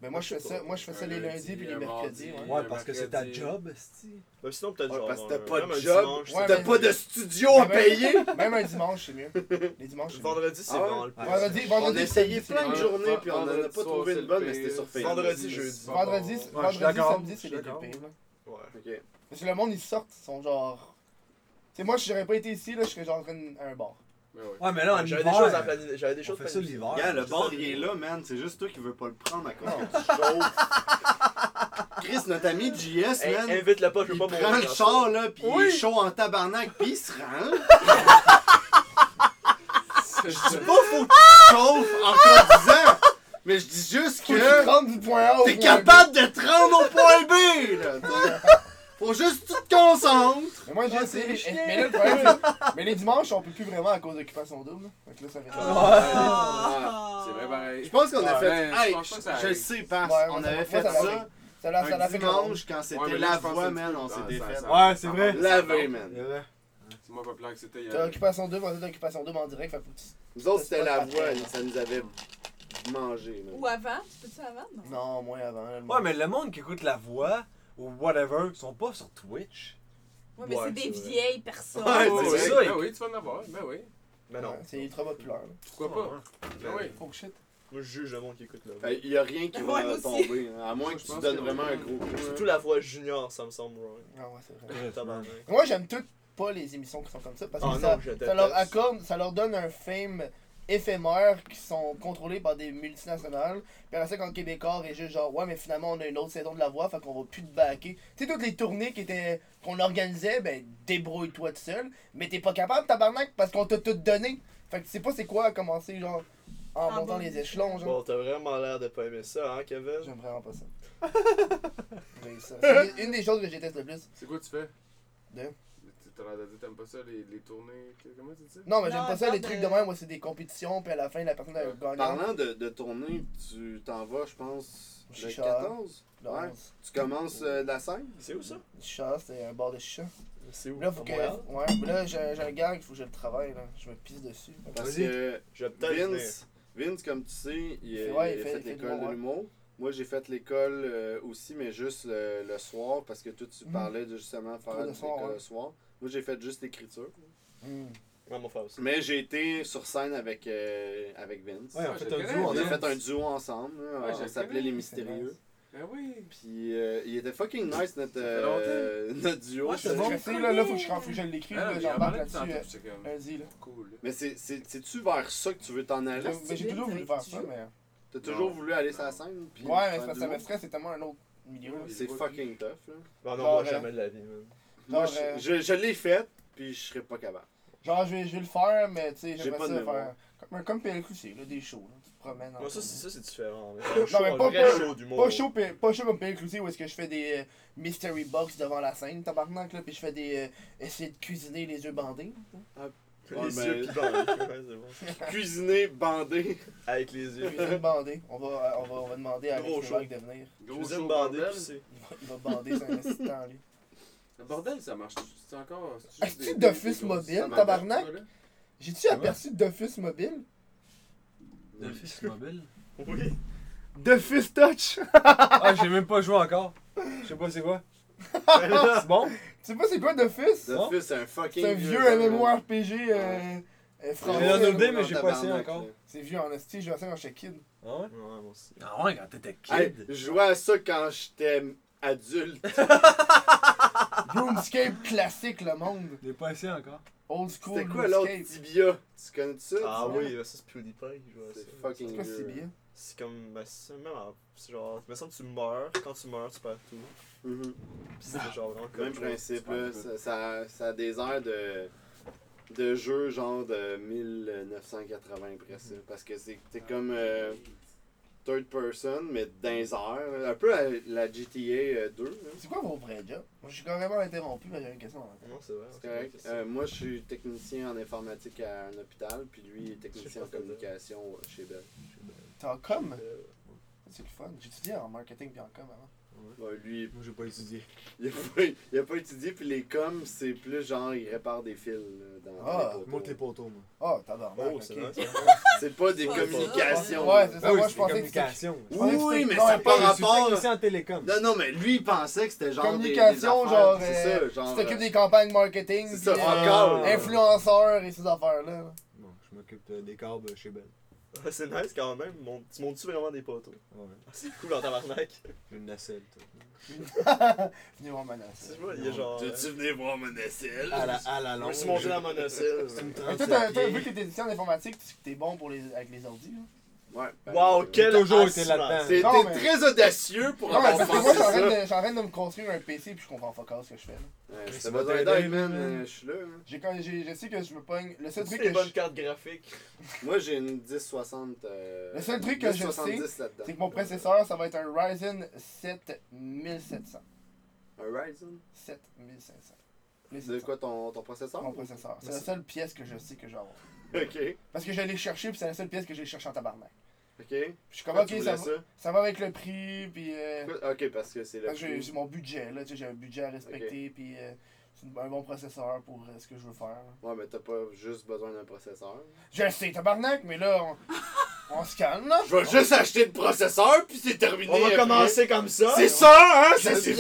Mais moi, je fais ça, moi, je fais ça les lundi, lundis puis les mercredis. mardi. Ouais. Ouais, parce que c'est ta job, esti. Ben, sinon, peut-être Ouais, genre. parce que t'as un- pas même de un job, dimanche, Ouais, T'as mais- pas de studio à <laughs> Ah, ben- payer? Même un dimanche, c'est mieux. Les dimanches, c'est mieux. Vendredi, c'est Ah ouais? vraiment le pire. Vendredi, On vendredi, a essayé samedi, plein de journées puis on en a Vendredi pas soir, trouvé c'est une le bonne, mais pire. c'était sur Facebook. Vendredi, jeudi. Pas Vendredi, bon. je suis vendredi, d'accord, samedi, je c'est suis les deux d'accord. pires. là. Ouais. Ok. Parce que le monde, ils sortent, ils sont genre. Tu sais, moi, si j'aurais pas été ici, là, je serais genre en train de- à un bar. Ouais. Ouais, mais là, en J'avais hiver, des choses à planifier. J'avais des on choses fait ça planifiées. l'hiver. Le ça, il est le- là, man. C'est juste toi qui veux pas le prendre à cause que tu chauffes. Chris, notre ami JS, Hey, man. Invite-le pas, je veux Il pas prend mourir le dans char, là, pis il est chaud en tabarnak, pis il se rend. <laughs> Je dis pas faut que tu chauffes en conduisant, mais je dis juste Faut que tu te rendes du point A au t'es point capable de te rendre au point B, là. t'sais. Faut juste que tu te concentres. Mais moi, j'ai essayé. c'est les- chiant. Mais là, le problème, c'est. <laughs> Mais les dimanches, on peut plus vraiment à cause d'occupation double. Fait que là, ça fait. Ah, C'est vrai pareil. Je pense qu'on a Ouais, fait. je Hey, pense pas que ça je le arrive. sais, parce Ouais, on moi, ça- avait fait ça ça. Ça l'a ça un fait dimanche quand Ouais, c'était mais là, la je pense voix, que man. tu- On s'est ça- défait. ça- Ouais, c'est ça vrai. Lavé, man. C'est moi pas plan que c'était. T'as occupation double, on a occupation double en direct, fait que faut que tu- Nous autres, c'était la voix, ça nous avait mangé, man. Ou avant, tu peux-tu avant? Non. Non, moins avant. là, le Ouais, mais le monde qui écoute la voix ou whatever, ils sont pas sur Twitch. Ouais, mais Ouais, c'est des vrai. vieilles personnes. Ouais, c'est oui, ça, Ben oui, tu vas en avoir. Ben oui. Mais non. Ouais, C'est ultra populaire. Pourquoi pas? Ben oui. Oh shit. Moi, je juge le monde qui écoute là. Euh, Il y a rien qui <laughs> va tomber, hein, à moins Moi, que tu donnes que- vraiment un gros coup. Surtout la voix junior, ça me semble wrong. Ah ouais, c'est vrai. Moi, j'aime toutes pas les émissions qui sont comme ça parce que Ah ça, non, je ça leur accorde, ça leur donne un fame éphémère qui sont contrôlés par des multinationales. Puis après ça, quand le Québécois est juste genre, ouais, mais finalement, on a une autre saison de la voix, fait qu'on va plus te backer. Tu sais, toutes les tournées qui étaient qu'on organisait, ben, débrouille-toi tout seul. Mais t'es pas capable, tabarnak, parce qu'on t'a tout donné. Fait que tu sais pas c'est quoi à commencer, genre, en En montant les échelons, genre. Bon, t'as vraiment l'air de pas aimer ça, hein, Kevin? J'aime vraiment pas ça. <laughs> J'ai ça. C'est une- des choses que je déteste le plus. C'est quoi tu fais? De? T'as l'air de dire t'aimes pas ça, les, les tournées. Comment tu dis ça? Non, mais j'aime pas ça, les trucs de- même, moi, c'est des compétitions, puis à la fin, la personne a gagné. Parlant de, de tournée, tu t'en vas, je pense, le Chicha. 14. Le Ouais. 11. Tu commences euh, la scène? C'est où ça? Chicha, c'est un bar de chicha. C'est où? Là, faut que. Montréal? Ouais, mais là, j'ai j'ai un gag, il faut que je le travaille, là. Je me pisse dessus. Parce Vas-y. que Je vais peut-être venir. Vince, Vince, comme tu sais, il, fait- a- ouais, il il a fait- fait, il fait du l'école de ouais. l'humour. Moi, j'ai fait l'école euh, aussi, mais juste le, le soir, parce que toi, tu Mhm. parlais de justement faire Cours de de soir, l'école ouais. le soir. Moi, j'ai fait juste l'écriture. Hmm. Ouais, mon frère aussi. Mais j'ai été sur scène avec, euh, avec Vince. Ouais, on je fait le un connais, duo. On a fait un duo ensemble. Ouais, on s'appelait Les Mystérieux. Ben oui. Puis euh, il était fucking nice notre, euh, <laughs> notre duo. Ouais, c'est bon. Là, là, faut que je, que je l'écris, Ah, là, mais j'embarque là-dessus euh, lundi, là. Cool. Mais c'est- c'est- c'est-tu vers ça que tu veux t'en aller? Ben, J'ai toujours voulu faire ça, mais. T'as toujours Non. voulu aller sur la scène? puis Ouais, mais ça me stresse, c'est tellement un autre milieu. C'est fucking tough. Là. Non, non, Genre, moi, jamais de la vie. Moi, Genre, euh, je, je, je l'ai fait, puis je serais pas capable. Genre, je vais, je vais le faire, mais tu sais, J'ai j'aimerais ça faire. Comme, comme PLQC, là, des shows, là. Tu te promènes en Moi, ça, c'est ça, c'est différent. mais <laughs> Non, show, mais pas- pas- show d'humour. Pas chaud, P- pas chaud comme PLQC où est-ce que je fais des euh, mystery box devant la scène, tabarnak, là, puis je fais des. euh, essayer de cuisiner les yeux bandés. Les Ouais, yeux bandés. Ouais, c'est bon. <laughs> Cuisiner, bandé. Avec les yeux. Cuisine <laughs> bandée. On va, on va, on va demander à Gros Alex show. De venir. Gros Cuisine show bandée, bordel. tu sais. Il va, il va bander sur un assistant, lui. Le bordel, ça marche. C'est encore. Est-ce grosses- mobile, tabarnak? J'ai-tu aperçu Dofus mobile? Le fils mobile? Oui. Dofus Touch? Ah, j'ai même pas joué encore. Je sais pas c'est quoi. C'est <laughs> bon? Tu sais pas c'est quoi Dofus Non. Dofus, c'est un fucking. C'est un vieux MMORPG euh, euh, J'ai français. un idée, mais j'ai pas essayé encore. C'est vieux en esti, je jouais à ça quand j'étais kid. Ah ouais? Ouais, moi aussi. Ah ouais, quand t'étais Hey, kid. je jouais à ça quand j'étais adulte. <laughs> RuneScape classique, le monde. J'ai pas essayé encore. Old school C'était quoi l'autre. Tibia? Tu connais ça? Ah Tibia? oui, ça c'est PewDiePie qui joue à ça. C'est fucking C'est quoi bien C'est comme. Ben, c'est même. en- C'est genre. Il me semble que tu meurs. Quand tu meurs, tu perds tout. Mhm. Pis c'est genre vraiment comme. Même principe, là, ça, ça, ça a des airs de, de jeu genre de 1980 presque. Parce que c'est c'est comme. euh, third person, mais dans airs. Un peu à la GTA euh, 2. là. C'est quoi vos vrais jobs? Moi, je suis carrément interrompu, mais j'ai une question. en Non, c'est vrai. C'est correct. Euh, moi, je suis technicien en informatique à un hôpital, puis lui, il est technicien en communication chez Bell. T'es en com? Euh, C'est le fun. J'étudiais en marketing puis en com avant. Ouais, lui, Moi, j'ai pas étudié. il a pas, il a pas étudié, puis les coms, c'est plus genre, il répare des fils dans Ah, les poteaux. Monte les poteaux, moi. Oh, tabarnak. Oh, c'est. C'est pas des communications. Ouais, c'est ça. Ah oui, moi, je pensais que c'était. Oui, mais ça mais pas rapport. en télécom. Non, non, mais lui, il pensait que c'était genre. des- Communication, des, genre, affaires, C'est euh, ça, genre. Tu t'occupes euh, des campagnes marketing, C'est ça, euh, encore. influenceurs et ces affaires-là. là. Non, je m'occupe euh, des câbles chez Bell. Ouais, c'est nice quand même. Mon- Tu montes-tu vraiment des poteaux? Ouais. Ah, C'est cool en tabarnak. Une nacelle, tout. <laughs> Venez voir ma nacelle. Tu vois, il y a genre. euh, Tu venir voir mon nacelle? À la, à la Je longue. me suis monté dans mon nacelle. C'est une Mais toi, 37 t'as- t'as- pieds. vu que t'es étudiant en informatique, tu- t'es bon pour les, avec les ordi. Là. Ouais. ben, Wow, quel toujours été là-dedans. Mais- très audacieux pour Non, mais avoir parce que moi, je pensé suis en train ça. de- me construire un PC puis je comprends pas ce que je fais. là. Ouais, t'aider, d'aide, man, man. je suis là. hein. J'ai quand- j'ai- Je sais que je me pogne. Le seul C'est truc des que bonnes je. cartes graphiques. <laughs> Moi, j'ai une 1060. euh, Le seul truc que je 1070 sais, là-dedans. C'est que mon processeur, ça va être un Ryzen 7 1700. Un Ryzen? 7 1500. C'est quoi ton, ton processeur? Mon processeur. C'est la seule pièce que je sais que je vais avoir. <laughs> Ok, Parce que je l'ai cherché, puis c'est la seule pièce que j'ai cherché en tabarnak. Ok. Je suis comme, ok, ça va, ça va avec le prix, puis. euh, Ok, parce que c'est le. prix. j'ai mon budget, là, tu sais, j'ai un budget à respecter, puis euh, c'est une- un bon processeur pour euh, ce que je veux faire. là. Ouais, mais t'as pas juste besoin d'un processeur. Je sais, tabarnak, mais là, on, on se calme, là. Je vais juste acheter le processeur, puis c'est terminé. On va après. commencer comme ça. C'est ça, hein? Ça suffit.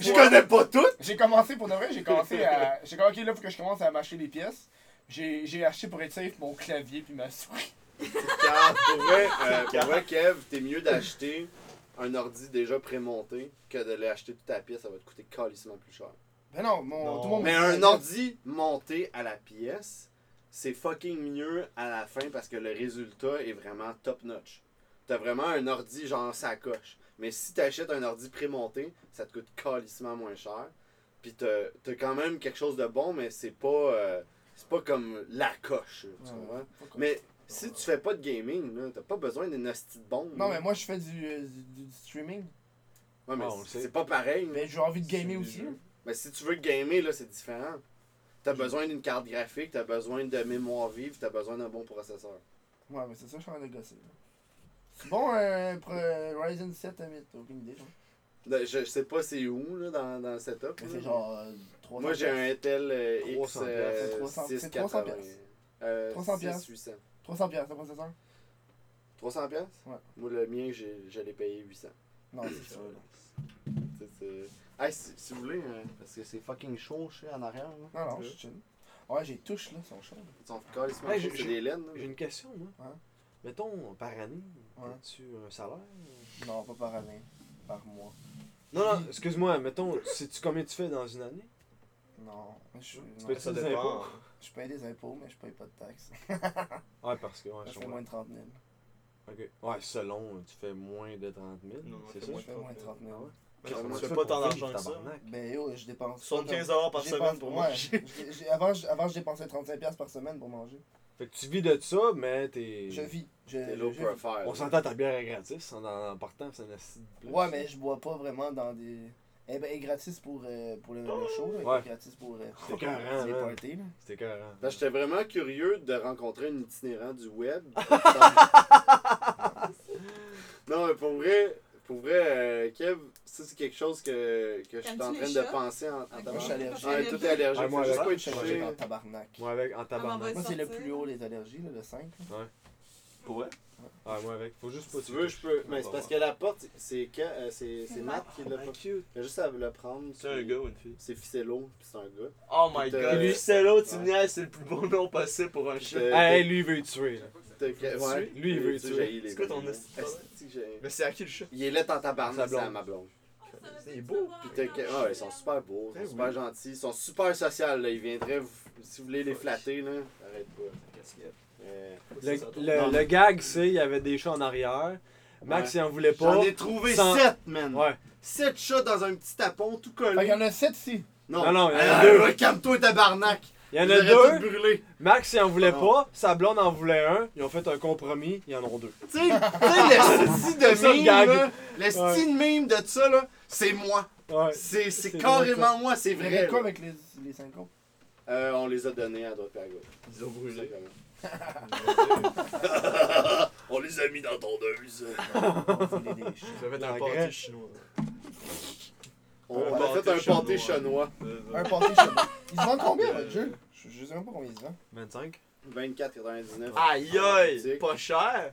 Je connais pas tout. J'ai commencé, pour de vrai, j'ai commencé à. <laughs> J'ai ok, là, faut que je commence à m'acheter les pièces. J'ai j'ai acheté pour être safe mon clavier puis ma souris. Car pour vrai, euh, pour vrai, Kev, t'es mieux d'acheter un ordi déjà prémonté que de l'acheter toute ta pièce. Ça va te coûter calissement plus cher. Ben non, mon, Non. tout le monde Mais un ordi monté à la pièce, c'est fucking mieux à la fin parce que le résultat est vraiment top notch. T'as vraiment un ordi genre ça coche. Mais si t'achètes un ordi prémonté, ça te coûte calissement moins cher. Puis t'as t'as quand même quelque chose de bon, mais c'est pas euh, c'est pas comme la coche. Tu Ouais. comprends? Pas comme- Mais si tu fais pas de gaming, là, t'as pas besoin d'une hostie de bombe. Non, là. mais moi, je fais du, euh, du, du streaming. Ouais, mais Ah, on le c'est sait. c'est pas pareil. là. Mais j'ai envie de gamer aussi. là. Mais si tu veux gamer, là, c'est différent. T'as besoin d'une carte graphique, t'as besoin de mémoire vive, t'as besoin d'un bon processeur. Ouais, mais c'est ça, je suis en train de gosser. là. C'est bon, un pro- Ryzen 7 à 1000, t'as aucune idée. genre. De- Je sais pas c'est où là, dans, dans le setup. Mais là. c'est genre euh, 300 Moi j'ai un Intel euh, X 300 euh, C'est 300 c'est 680. 300 Euh, 300 piastres. 800. 300 pièces, le processeur 300 piastres? Ouais. Moi le mien, l'ai payé 800. Non, c'est ça. Hey, si, si vous voulez, hein, parce que c'est fucking chaud, je sais, en arrière. Là. Non, non, je suis chill. Ouais, j'ai touche là, ils sont chauds. Ils sont calissement Hey, c'est des laines. J'ai une question, moi. Ouais. Mettons, par année, Ouais. as-tu un salaire? Ou- Non, pas par année, par mois. Non, non, excuse-moi, mettons, sais-tu combien tu fais dans une année? Non, je, Tu non, peux- Ça des dépend. Je paye des impôts, mais je paye pas de taxes. <laughs> Ouais, parce que, ouais, Je je fais moins de 30 000. Ok. Ouais, selon, tu fais moins de 30 000. Non, c'est ça? moins Je fais moins de 30 000. Ah ouais? Mais Comment non, tu fais pas tant d'argent que ça. Ben yo, je dépense. pas 75 comme- dollars par semaine pour ouais, manger. j'ai- j'ai- avant, je- avant, je dépensais 35$ piastres par semaine pour manger. Fait que tu vis de ça, mais t'es. Je vis. Je, T'es low profile. On s'entend ta bière est gratis en, en partant, c'est un acide plus. Ouais, mais je bois pas vraiment dans des. Eh ben, elle est gratis pour, euh, pour le, le show, là. Elle Ouais. est gratis pour euh, carré, les man. parties, là. C'était carré. Ben, J'étais vraiment curieux de rencontrer un itinérant du web. <laughs> <laughs> non, mais pour vrai, pour vrai euh, Kev, ça c'est quelque chose que, que je suis en T'aimes-tu train les de chats? penser en, en Ok. Moi, je suis allergique. Ouais, tout est allergique. Ah, moi, juste pas Je suis allergique touché. en tabarnak. Moi avec, en Ah, tabarnak. Moi, c'est le sortir. plus haut, les allergies, là, le 5. Pour vrai? Ah, moi avec. Faut juste pas Si tu veux, je peux. Mais c'est parce que la porte, c'est que- euh, c'est c'est Matt qui l'a pas. cute. Il a juste à le prendre. C'est un gars ou une fille? C'est Ficello, puis c'est un gars. Oh my T'as- god. L'autre, tu Ouais. me niaises, c'est le plus beau nom possible pour un Hey, lui, il veut tuer, là. t'as- ouais. Lui, il veut Tu sais, tuer. j'ai C'est quoi ton animaux. esti de problème? Esti que j'ai- Mais c'est à qui le chat? Il est là en tabarnak, Sa c'est à blonde. ma blonde. Il est beau. Puis t'as que- ah, ils sont super beaux, ils Eh sont super gentils, ils sont super sociaux. Là. Ils viendraient, vous- si vous voulez les flatter, là, arrête pas. Euh, Le, le, gag, c'est il y avait des chats en arrière. Max, Ouais. il en voulait pas. J'en ai trouvé Sans- 7, man! Ouais. 7 chats dans un petit tapon tout collé. Fait qu'il y en a 7 ici. Non, non, il y en a Ah, deux. Calme-toi, tabarnak! Il y en a deux. Max, il en voulait Non. pas. Sa blonde en voulait un. Ils ont fait un compromis. Ils en ont deux. Tu sais, le <laughs> style de là, le style meme de ça, là, c'est moi. Ouais. C'est c'est C'est carrément moi, c'est Il vrai. quoi avec les, les 5 autres? Euh, on les a donnés à droite et à gauche. Ils ont brûlé. <laughs> on les a mis dans tondeuse. <laughs> Fait Dans un pâté chinois. On a fait un pâté chinois. chinois. Un pâté moi. Ils se vendent <laughs> combien votre jeu? Je, je sais même pas combien ils se vendent. 25. 24,99. Aïe aïe! Pratique. Pas cher!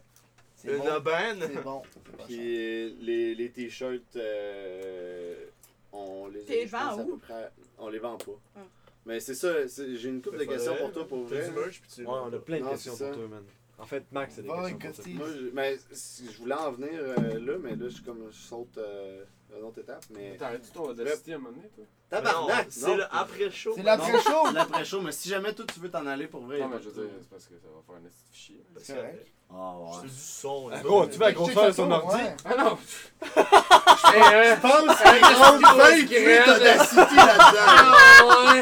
C'est Une bon. aubaine! C'est bon. C'est pas cher. Puis les, les t-shirts, euh, on les T'es je pense, vends à où? peu près. On les vend pas. Mais c'est ça, c'est- j'ai une couple de questions pour toi pour vrai. Ouais, on a plein de questions pour toi, man. En fait, Max, c'est des questions pour toi. Moi, je, mais si- je voulais en venir euh, là, mais là, je, suis comme, je saute euh, à une autre étape. Mais T'arrêtes-tu ton Audacity à un moment donné, toi? tabarnak! C'est non. le après-show. C'est l'après-show C'est l'après-show, mais si jamais toi tu veux t'en aller pour vrai. Non, mais je veux dire, c'est parce que ça va faire un petit fichier. C'est correct. Ah C'est ouais. du son. Ah, là. gros, tu vas ça, son ordi. Ah non! Je pense qu'il rentre 28 Audacity là-dedans? Ah ouais!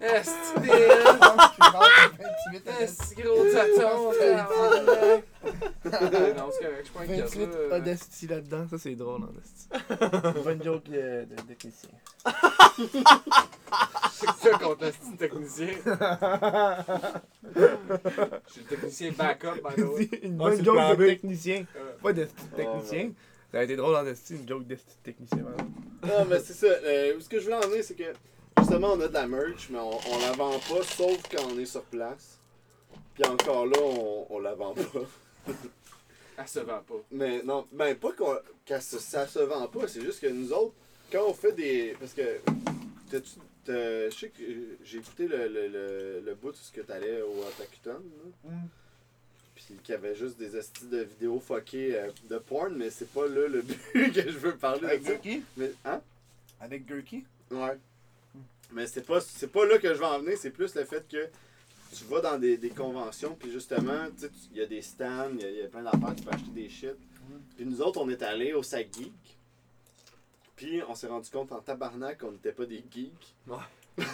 Est-ce 28 à Est-ce gros taton? tabarnak? Non, c'est correct, je prends une 28 casse là. Audacity là-dedans, ça c'est drôle en esti. Bonne joke de, de, de technicien. <laughs> C'est ça contre le style technicien? <laughs> Je suis le technicien backup, by the way. Une Ah, bonne joke de technicien. Euh, Pas de technicien. Ça a été drôle en esti, une joke de technicien. Non, mais c'est ça. euh, ce que je voulais en venir, c'est que justement, on a de la merch, mais on, on la vend pas, sauf quand on est sur place. Puis encore là, on, on la vend pas. <laughs> Elle se vend pas. Mais non, ben pas qu'on, qu'elle se- ça se vend pas, c'est juste que nous autres, quand on fait des. Parce que. t'as-tu- Je sais que j'ai écouté le, le, le, le bout de ce que t'allais au Otakuton. Mm. Puis qu'il y avait juste des astuces de vidéos fuckées euh, de porn, mais c'est pas là le <laughs> but que je veux parler Avec. Gurky Mais, hein? Avec Gurky Ouais. Mais c'est pas, c'est pas là que je vais en venir, c'est plus le fait que tu vas dans des, des conventions, puis justement, tu sais, tu- il y a des stands, il y a- il y, a plein d'affaires, tu peux acheter des shit. Puis nous autres, on est allés au Sac Geek, puis on s'est rendu compte en tabarnak qu'on n'était pas des geeks. Ouais. <laughs>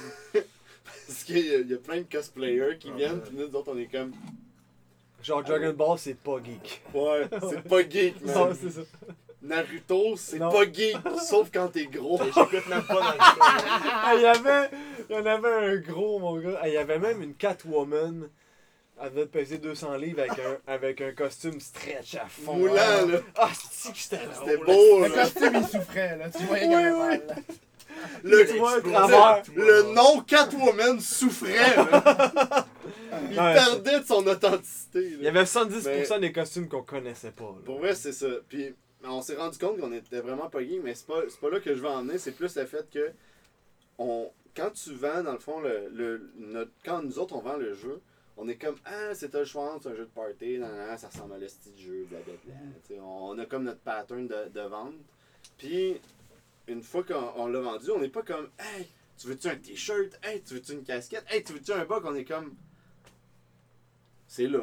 Parce qu'il y, a- il y a plein de cosplayers qui Ah, viennent, puis nous autres, on est comme, Genre, Dragon Ball, c'est pas geek. ouais, c'est pas geek, <laughs> Non, man. c'est ça. Naruto, c'est Non. pas geek, sauf quand t'es gros. J'écoute même pas show. <laughs> Ah, il y avait, il y en avait un gros, mon gars. Ah, il y avait même une Catwoman. Elle devait peser 200 livres avec un, <laughs> avec un costume stretch à fond. Moulant, là. Ah, c'est que c'était C'était beau, Le là. costume il souffrait là, tu voyais qu'il Oui, avait oui. mal. là. Le, Tu vois, le- travers. le nom Catwoman souffrait, là. Il Ouais, perdait de son authenticité. là. Il y avait 70% des costumes qu'on connaissait pas. là. Pour vrai, c'est ça. Puis on s'est rendu compte qu'on était vraiment pas gay, mais c'est pas, pas là que je veux en venir. C'est plus le fait que on, quand tu vends, dans le fond, le, le, notre- quand nous autres on vend le jeu, on est comme Ah, c'est un choix, c'est un jeu de party, nan, nan, ça ressemble à le style de jeu, blablabla. Sais, On a comme notre pattern de, de vente. Puis une fois qu'on on l'a vendu, on n'est pas comme Hey, tu veux-tu un t-shirt? Hey, tu veux-tu une casquette? Hey, tu veux-tu un bug? On est comme C'est là.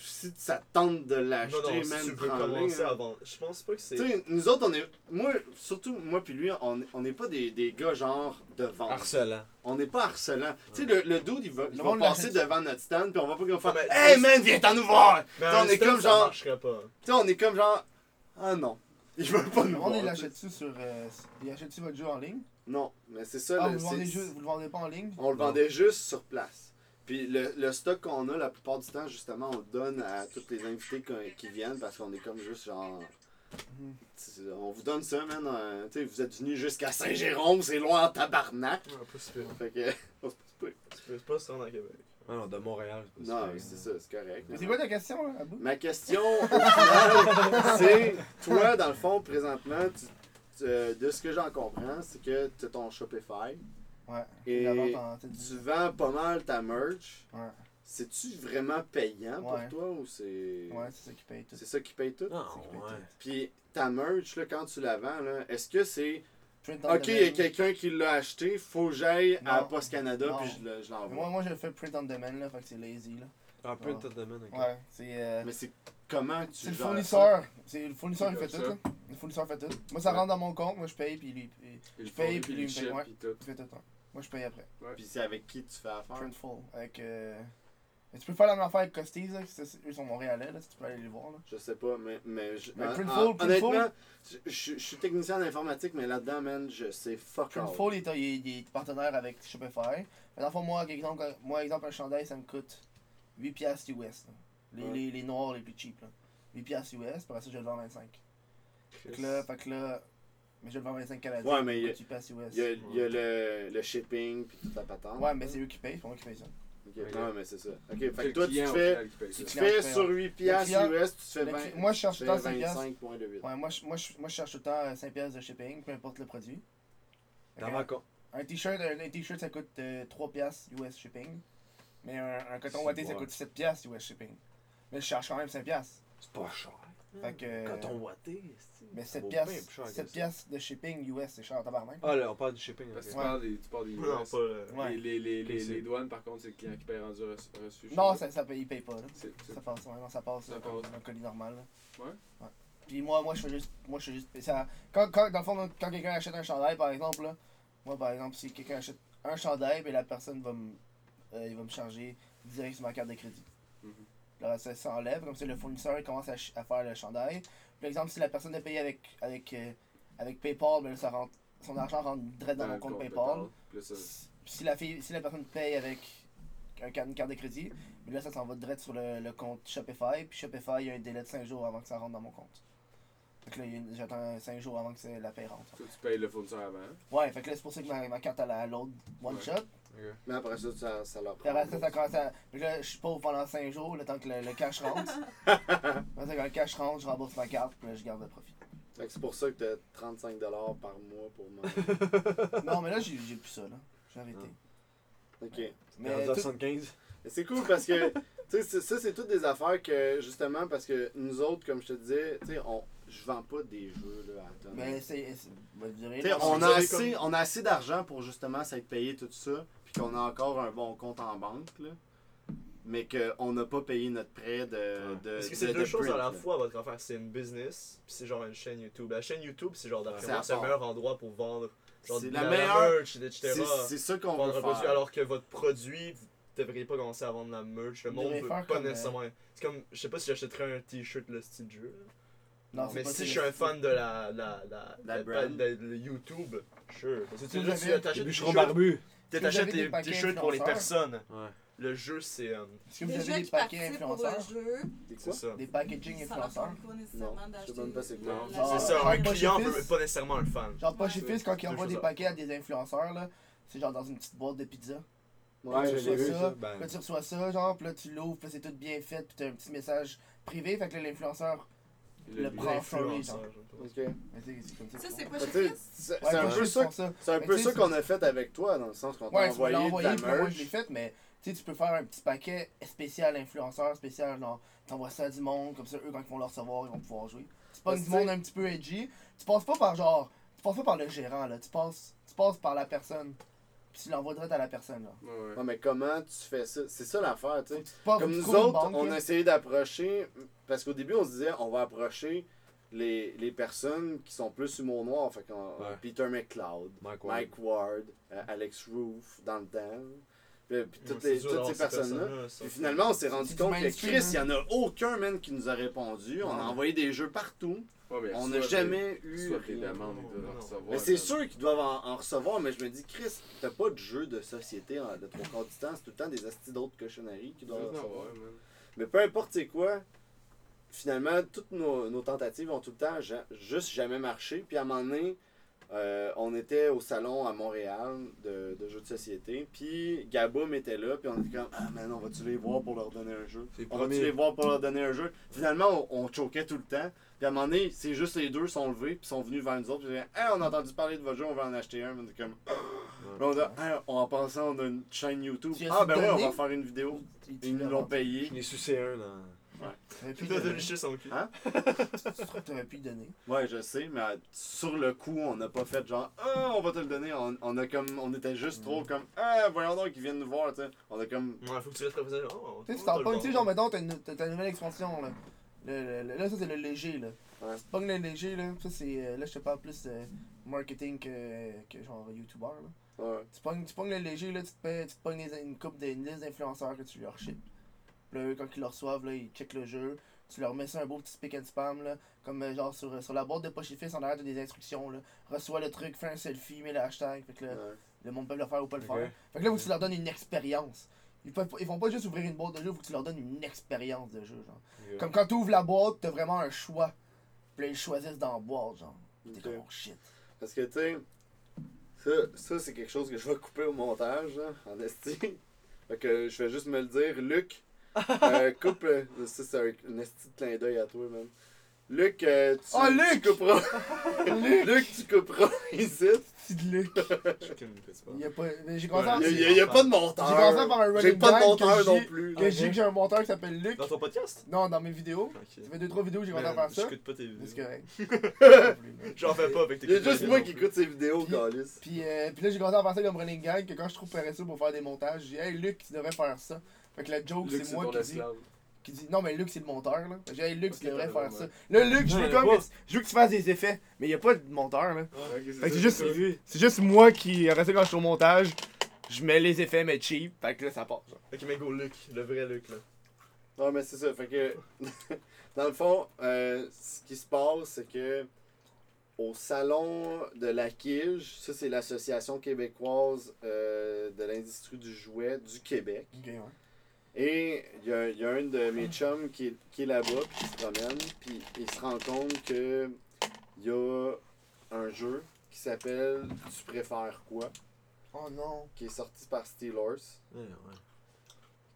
Si ça te tente de l'acheter, non, même si tu veux commencer hein. à vendre. Je pense pas que c'est. Tu sais, nous autres, on est. Moi, surtout moi puis lui, on on n'est pas des, des gars genre de vente. Harcelant. On n'est pas harcelant. Tu sais, le, le dude, il va, il va passer devant notre stand, puis on va pas comme faire Mais- Hey man, viens t'en nous voir! Mais Tu sais, un on est comme ça genre. marcherait pas. Tu sais, on est comme genre. Ah non. Il veut pas nous On voir. sais. l'achète-tu sur. Euh, il achète-tu votre jeu en ligne? Non, mais c'est ça. Ah, le- vous, le vendez vous le vendez pas en ligne? On le vendait juste sur place. Puis le, le stock qu'on a, la plupart du temps, justement, on le donne à tous les invités qui viennent parce qu'on est comme juste genre. On vous donne ça, man. euh, tu sais, vous êtes venus jusqu'à Saint-Jérôme, c'est loin en tabarnak. Ouais, pas super. Fait que. <laughs> c'est pas- Tu peux pas se rendre à Québec. Ah non, de Montréal. c'est pas non, c'est ça, c'est correct. Mais c'est quoi ta question là, Ma question, au final, <laughs> c'est toi, dans le fond, présentement, tu- tu- euh, de ce que j'en comprends, c'est que tu as ton Shopify. Ouais. Et Tu vends pas mal ta merch. Ouais. C'est-tu vraiment payant pour Ouais. toi ou c'est. Ouais, c'est ça qui paye tout. C'est ça qui paye tout? Ah, C'est qui paye ouais. Puis ta merch, là, quand tu la vends, là, est-ce que c'est. Print on Ok, il y a demand. quelqu'un qui l'a acheté, faut que j'aille à. Post Canada Non. puis je, le- je l'envoie. Moi, moi, je le fais print on demand là, fait que c'est lazy là. Ah, print of the man, ok. Ouais, c'est. euh, Mais c'est comment tu C'est le fournisseur. C'est le fournisseur qui fait tout. Là. Le fournisseur fait tout. Moi, ça rentre dans mon compte. Moi, je paye, puis lui, Je paye, puis lui, il il paye, tout. il fait tout. Ouais. Moi, je paye après. Puis c'est avec qui tu fais affaire? Printful. Avec. Euh... mais tu peux faire la même affaire avec Costis, là. Eux sont montréalais, là. Si tu peux aller les voir, là. Je sais pas, mais. mais, je- Mais Printful, Printful? Honnêtement, je, suis technicien en informatique, mais là-dedans, man, je sais fuck all. Printful, il est, il, est, il est partenaire avec Shopify. Mais dans le fond, moi, exemple, moi, exemple, un chandail, ça me coûte 8$ piastres US. là. Les, Ouais. les, les noirs les plus cheap, là. 8$ piastres US, puis après ça, je le vends 25. Fait que là, fait que là. Mais je le vends 25 canadiens. Ouais, mais il y a- 8$ piastres US. Il y a, il y a le, le shipping puis toute la patente. Ouais, mais c'est eux qui payent, c'est pas moi qui paye ça. Ok, Ok. Non, mais c'est ça. Ok, fait que toi, tu au fais. Tu te fais sur ouais. 8 piastres client- US, tu te fais le 20. cli- moi, je cherche tu tout le temps 5 piastres. 25,8. Ouais, moi, je, moi, je, moi, je cherche tout le temps euh, 5$ piastres de shipping, peu importe le produit. Fait Dans. Un t-shirt, un, un t-shirt, ça coûte euh, 3$ piastres US shipping. Mais un, un coton ouaté, ça coûte 7$ piastres US shipping. Mais je cherche quand même 5$. piastres. C'est pas cher. Fait que. euh, Quand on watté, Mais ça 7$, vaut piastres, bien plus cher que 7 ça. piastres de shipping US, c'est cher en tabarnak. Ah là, on parle du shipping. Parce que tu Ouais. parles des, tu parles des Non, pas le. Ouais. Les, les, les, les, douanes, par contre, c'est le client qui paye rendu reçu. Non, ça, ça paye, il paye pas. Là. Ça passe, ouais, non, ça passe. Ça là, passe. comme un colis normal. Là. Ouais. Puis moi, moi, je fais juste. Moi, je fais juste. Ça, quand, quand, dans le fond, quand quelqu'un achète un chandail, par exemple, là, moi, par exemple, si quelqu'un achète un chandail, ben, la personne va me. euh, il va me charger direct sur ma carte de crédit. Là, ça s'enlève, comme ça, le fournisseur il commence à, faire le chandail. Par exemple, si la personne est payée avec, avec, euh, avec PayPal, ben, là, ça rentre, son argent rentre direct dans, Dans mon compte compte PayPal. Ça- Si- la, fille, si la personne paye avec un, une carte de crédit, mais là ça s'en va direct sur le, le compte Shopify. Puis Shopify, il y a un délai de 5 jours avant que ça rentre dans mon compte. Fait que là, j'attends 5 jours avant que la paye rentre. tu payes le fournisseur avant. Ouais, fait que là c'est pour ça que ma, ma carte elle a load one Ouais. shot. Mais après ça, ça, ça leur Puis après ça, ça commence à. Puis là, je suis pauvre pendant 5 jours, le temps que le, le cash rentre. <laughs> Après ça, quand le cash rentre, je rembourse ma carte, puis là je garde le profit. Fait que c'est pour ça que t'as 35$ par mois pour moi. <laughs> Non, mais là, j'ai j'ai plus ça, là. J'ai arrêté. Ok. Rendu Mais tout- 75. Mais c'est cool parce que, <laughs> tu sais, ça, c'est toutes des affaires que, justement, parce que nous autres, comme je te disais, tu sais, on, je vends pas des jeux, là, à tonnes. mais c'est. bah, on a assez, on a assez d'argent pour justement s'être payé tout ça, puis qu'on a encore un bon compte en banque, là. Mais qu'on n'a pas payé notre prêt de. de Parce que de- c'est de deux choses print, à la là. fois votre affaire. C'est une business, puis c'est genre une chaîne YouTube. La chaîne YouTube, c'est genre d'après C'est moi, c'est le meilleur endroit pour vendre genre C'est de la la, meilleure- merch, etc. C'est c'est ça qu'on veut produit, faire. alors que votre produit, vous devriez pas commencer à vendre la merch. Le monde veut pas comme, euh, nécessairement. C'est comme, je sais pas si j'achèterais un t-shirt le style jeu. là. Non, mais si je suis un fan de la, la, la, La la- brand. de- de YouTube, sure. Parce que tu tu t'achètes Les des bûcherons barbus. T'achètes paquets t-shirts pour les personnes. Ouais. Le jeu, c'est. euh, Est-ce que vous Les avez des paquets pour influenceurs? le jeu, C'est c'est quoi? ça. Des packaging ça influenceurs? pas nécessairement Non, je d'acheter sais même pas c'est quoi. Ça. Un client pas nécessairement un fan. Genre, pas chez Fils, quand ils Deux envoient des paquets à des influenceurs, là, c'est genre dans une petite boîte de pizza. Ouais, tu reçois vu ça, ça. Ben, Là, tu reçois ça, genre, puis là, tu l'ouvres, puis là, c'est tout bien fait, puis t'as un petit message privé, fait que là, l'influenceur, le en story, L'influenceur, genre. je pense. Ok. Mais c'est c'est comme ça. C'est pas chez? C'est Ouais, c'est un peu ça pour ça. C'est un peu ça qu'on a fait avec toi, dans le sens qu'on t'a envoyé puis moi, je l'ai merch. fait, mais tu sais, tu peux faire un petit paquet spécial influenceur, spécial, genre, t'envoies ça à du monde, comme ça, eux, quand ils vont le recevoir, ils vont pouvoir jouer. Tu passes du monde un petit peu edgy, tu passes pas par genre, tu passes pas par le gérant, là, tu passes, tu passes par la personne, puis tu l'envoies direct à la personne, là. Ouais, ouais. Ouais, mais comment tu fais ça? C'est ça l'affaire, tu sais. Comme nous autres, banque, on a essayé d'approcher, parce qu'au début, on se disait, on va approcher les, les personnes qui sont plus humour noir. Fait Ouais. Peter McLeod, Mike Ward. Mike Ward, euh, Alex Roof, dans le temps. Puis, puis toutes, les, ces personnes-là. Puis finalement, on s'est rendu compte que Chris, il n'y en a aucun, man, qui nous a répondu. On a envoyé des jeux partout. Ouais, On n'a jamais eu. Soit des rien. demandes, ils doivent en Non. recevoir. Mais c'est sûr qu'ils doivent en, en recevoir, mais je me dis, Chris, t'as pas de jeu de société de trois quarts du temps, c'est tout le temps des astis d'autres cochonneries Ils doivent doivent en recevoir. Mais peu importe c'est quoi, finalement, toutes nos, nos tentatives ont tout le temps juste jamais marché. Puis à un moment donné, euh, on était au salon à Montréal de, de jeux de société. Puis Gaboum était là. Puis on était comme Ah, man, on va-tu les voir pour leur donner un jeu? On va-tu les voir pour leur donner un jeu? Finalement, on, on choquait tout le temps. Puis à un moment donné, c'est juste les deux sont levés. Puis sont venus vers nous autres. Puis Hey, on a entendu parler de votre jeu, on va en acheter un. On était comme. Puis on, dit, Hey, on en pensant, on a une chaîne YouTube. Ah, ben ouais, on va faire une vidéo. Ils- Ils nous l'ont payé. Je n'ai sucé un dans. Pu Tu te donner. licher son cul. Hein? <laughs> T'aurais pu donner. Ouais, je sais, mais euh, sur le coup, on n'a pas fait genre Ah, on va te le donner. On, on a comme on était juste trop comme Ah, voyons donc qu'ils viennent nous voir, tu sais. On a comme Ouais, faut que tu restes professionnel. Oh, Tu sais, tu on t'en pognes, le tu sais, genre, mettons, t'as une, t'as ta nouvelle expansion, là. Le, le- le- là, ça, c'est le léger, là. Ouais. Tu pognes le léger, là. Ça, c'est. euh, là, je te parle plus de marketing que, que genre, YouTuber, là. Ouais. Tu pognes, tu pognes le léger, là, tu te, payes- tu te pognes des- une coupe d'une liste d'influenceurs que tu leur ship. Puis là, eux, quand ils le reçoivent, là, ils checkent le jeu. Tu leur mets ça un beau petit spick and spam, là. Comme euh, genre sur, sur la boîte de poche fils en arrière, t'as des instructions, là. Reçois le truc, fais un selfie, mets le hashtag. Fait que là, Ouais. le monde peut le faire ou pas le faire. Fait que là, que tu leur donnes une expérience. Ils, peuvent, ils vont pas juste ouvrir une boîte de jeu, faut que tu leur donnes une expérience de jeu, genre. Comme quand tu ouvres la boîte, t'as vraiment un choix. Puis là, ils choisissent la boîte, genre. T'es comme, oh shit. Parce que, tu sais, ça, ça c'est quelque chose que je vais couper au montage, hein, en esti. Fait que je vais juste me le dire. Luc, euh, coupe. euh, ça, c'est un, un esti de clin d'œil à toi, man. Luc, euh, tu, Oh, Luc! tu couperas. <laughs> Luc, tu couperas ici. C'est de Luc. Je connais pas. Il y a pas. mais J'ai commencé à. Il y, a- il y a pas de monteur. J'ai commencé à faire un J'ai running pas de monteur non j'ai- plus. Que j'ai que j'ai un monteur qui s'appelle Luc. Dans ton podcast? Non, dans mes vidéos. Ok. Ça fait 2-3 vidéos que j'ai commencé à faire ça. J'écoute pas tes Mais C'est vidéos. correct. <laughs> <laughs> J'en fais pas avec tes Il y a juste moi qui écoute ses vidéos, Puis- Calis. Puis, euh, puis là, j'ai commencé à faire ça comme running gag que quand je trouve paresseux pour faire des montages, j'ai dit, hey Luc, tu devrais faire ça. Fait que la joke, c'est moi qui dis, qui dit. Non, mais Luc, c'est le monteur, là. Fait que J'ai dit, hey Luc, tu devrais faire ça. Là, Luc, je veux comme. Je veux que tu fasses des effets. Mais il y a pas de monteur, là. Ok, Fait que c'est juste, c'est juste moi qui, après ça, quand je suis au montage, je mets les effets, mais cheap. Fait que là, ça passe. Ok, mais go, Luc, le vrai Luc, là. Non, mais c'est ça. Fait que, <laughs> dans le fond, euh, ce qui se passe, c'est que au salon de la Quige, ça, c'est l'Association québécoise euh, de l'industrie du jouet du Québec. Ok, ouais. Et il y y a un de mes chums qui est, qui est là-bas, puis qui se promène, puis il se rend compte que il y a un jeu qui s'appelle Tu préfères quoi Oh non. qui est sorti par Steelers. Ouais, ouais.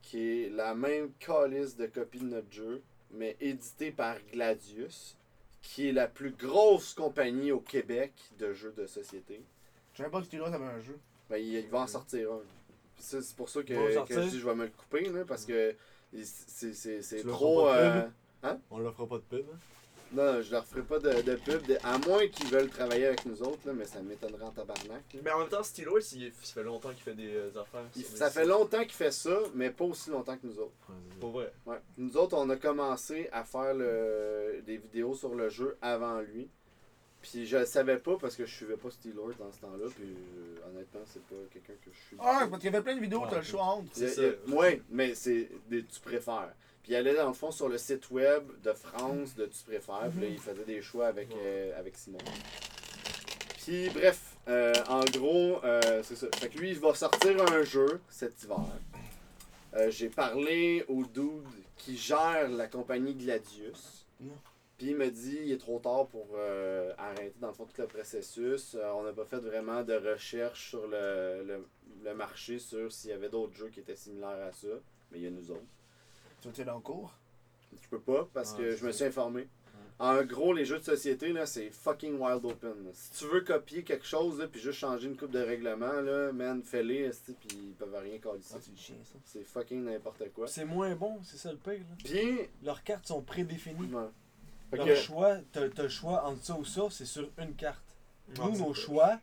qui est la même calice de copie de notre jeu, mais édité par Gladius, qui est la plus grosse compagnie au Québec de jeux de société. Je savais pas que Steelers avait un jeu. Ben, il, il va en sortir un. C'est pour ça que, que je dis je vais me le couper, là, parce que c'est trop... euh, pub? On leur fera pas de pub. hein? Non, je leur ferai pas de, de pub, de- à moins qu'ils veulent travailler avec nous autres, là, mais ça m'étonnerait en tabarnak. là. Mais en même temps, il, ça fait longtemps qu'il fait des euh, affaires. Il- ça fait longtemps qu'il fait ça, mais pas aussi longtemps que nous autres. Pour vrai. Ouais. Nous autres, on a commencé à faire le- des vidéos sur le jeu avant lui. Puis je le savais pas parce que je suivais pas Steelers dans ce temps-là. Puis euh, honnêtement, c'est pas quelqu'un que je suis. Ah, parce qu'il y avait plein de vidéos, Ouais, t'as le choix entre. Ouais, mais c'est des tu préfères. Puis il allait dans le fond sur le site web de France de tu préfères. Puis là, il faisait des choix avec, euh, avec Simon. Puis bref, euh, en gros, euh, c'est ça. Fait que lui, il va sortir un jeu cet hiver. Euh, J'ai parlé au dude qui gère la compagnie Gladius. Mm. Puis il me dit il est trop tard pour euh, arrêter dans le fond tout le processus. Euh, on n'a pas fait vraiment de recherche sur le, le, le marché sur s'il y avait d'autres jeux qui étaient similaires à ça. Mais il y a nous autres. Tu veux-tu aller en cours? Je peux pas parce Ah, que je me suis informé. En gros, les jeux de société, là, c'est fucking wild open. Si tu veux copier quelque chose, là, puis juste changer une coupe de règlement, là, man, fais-les, puis ils peuvent rien coller Ah, c'est le chien, ça. C'est fucking n'importe quoi. C'est moins bon, c'est ça le pire. Là. Puis, Leurs cartes sont prédéfinies. ouais. Fait Leur que- choix, t'as t'as le choix entre ça ou ça, c'est sur une carte. Nous, nos choix,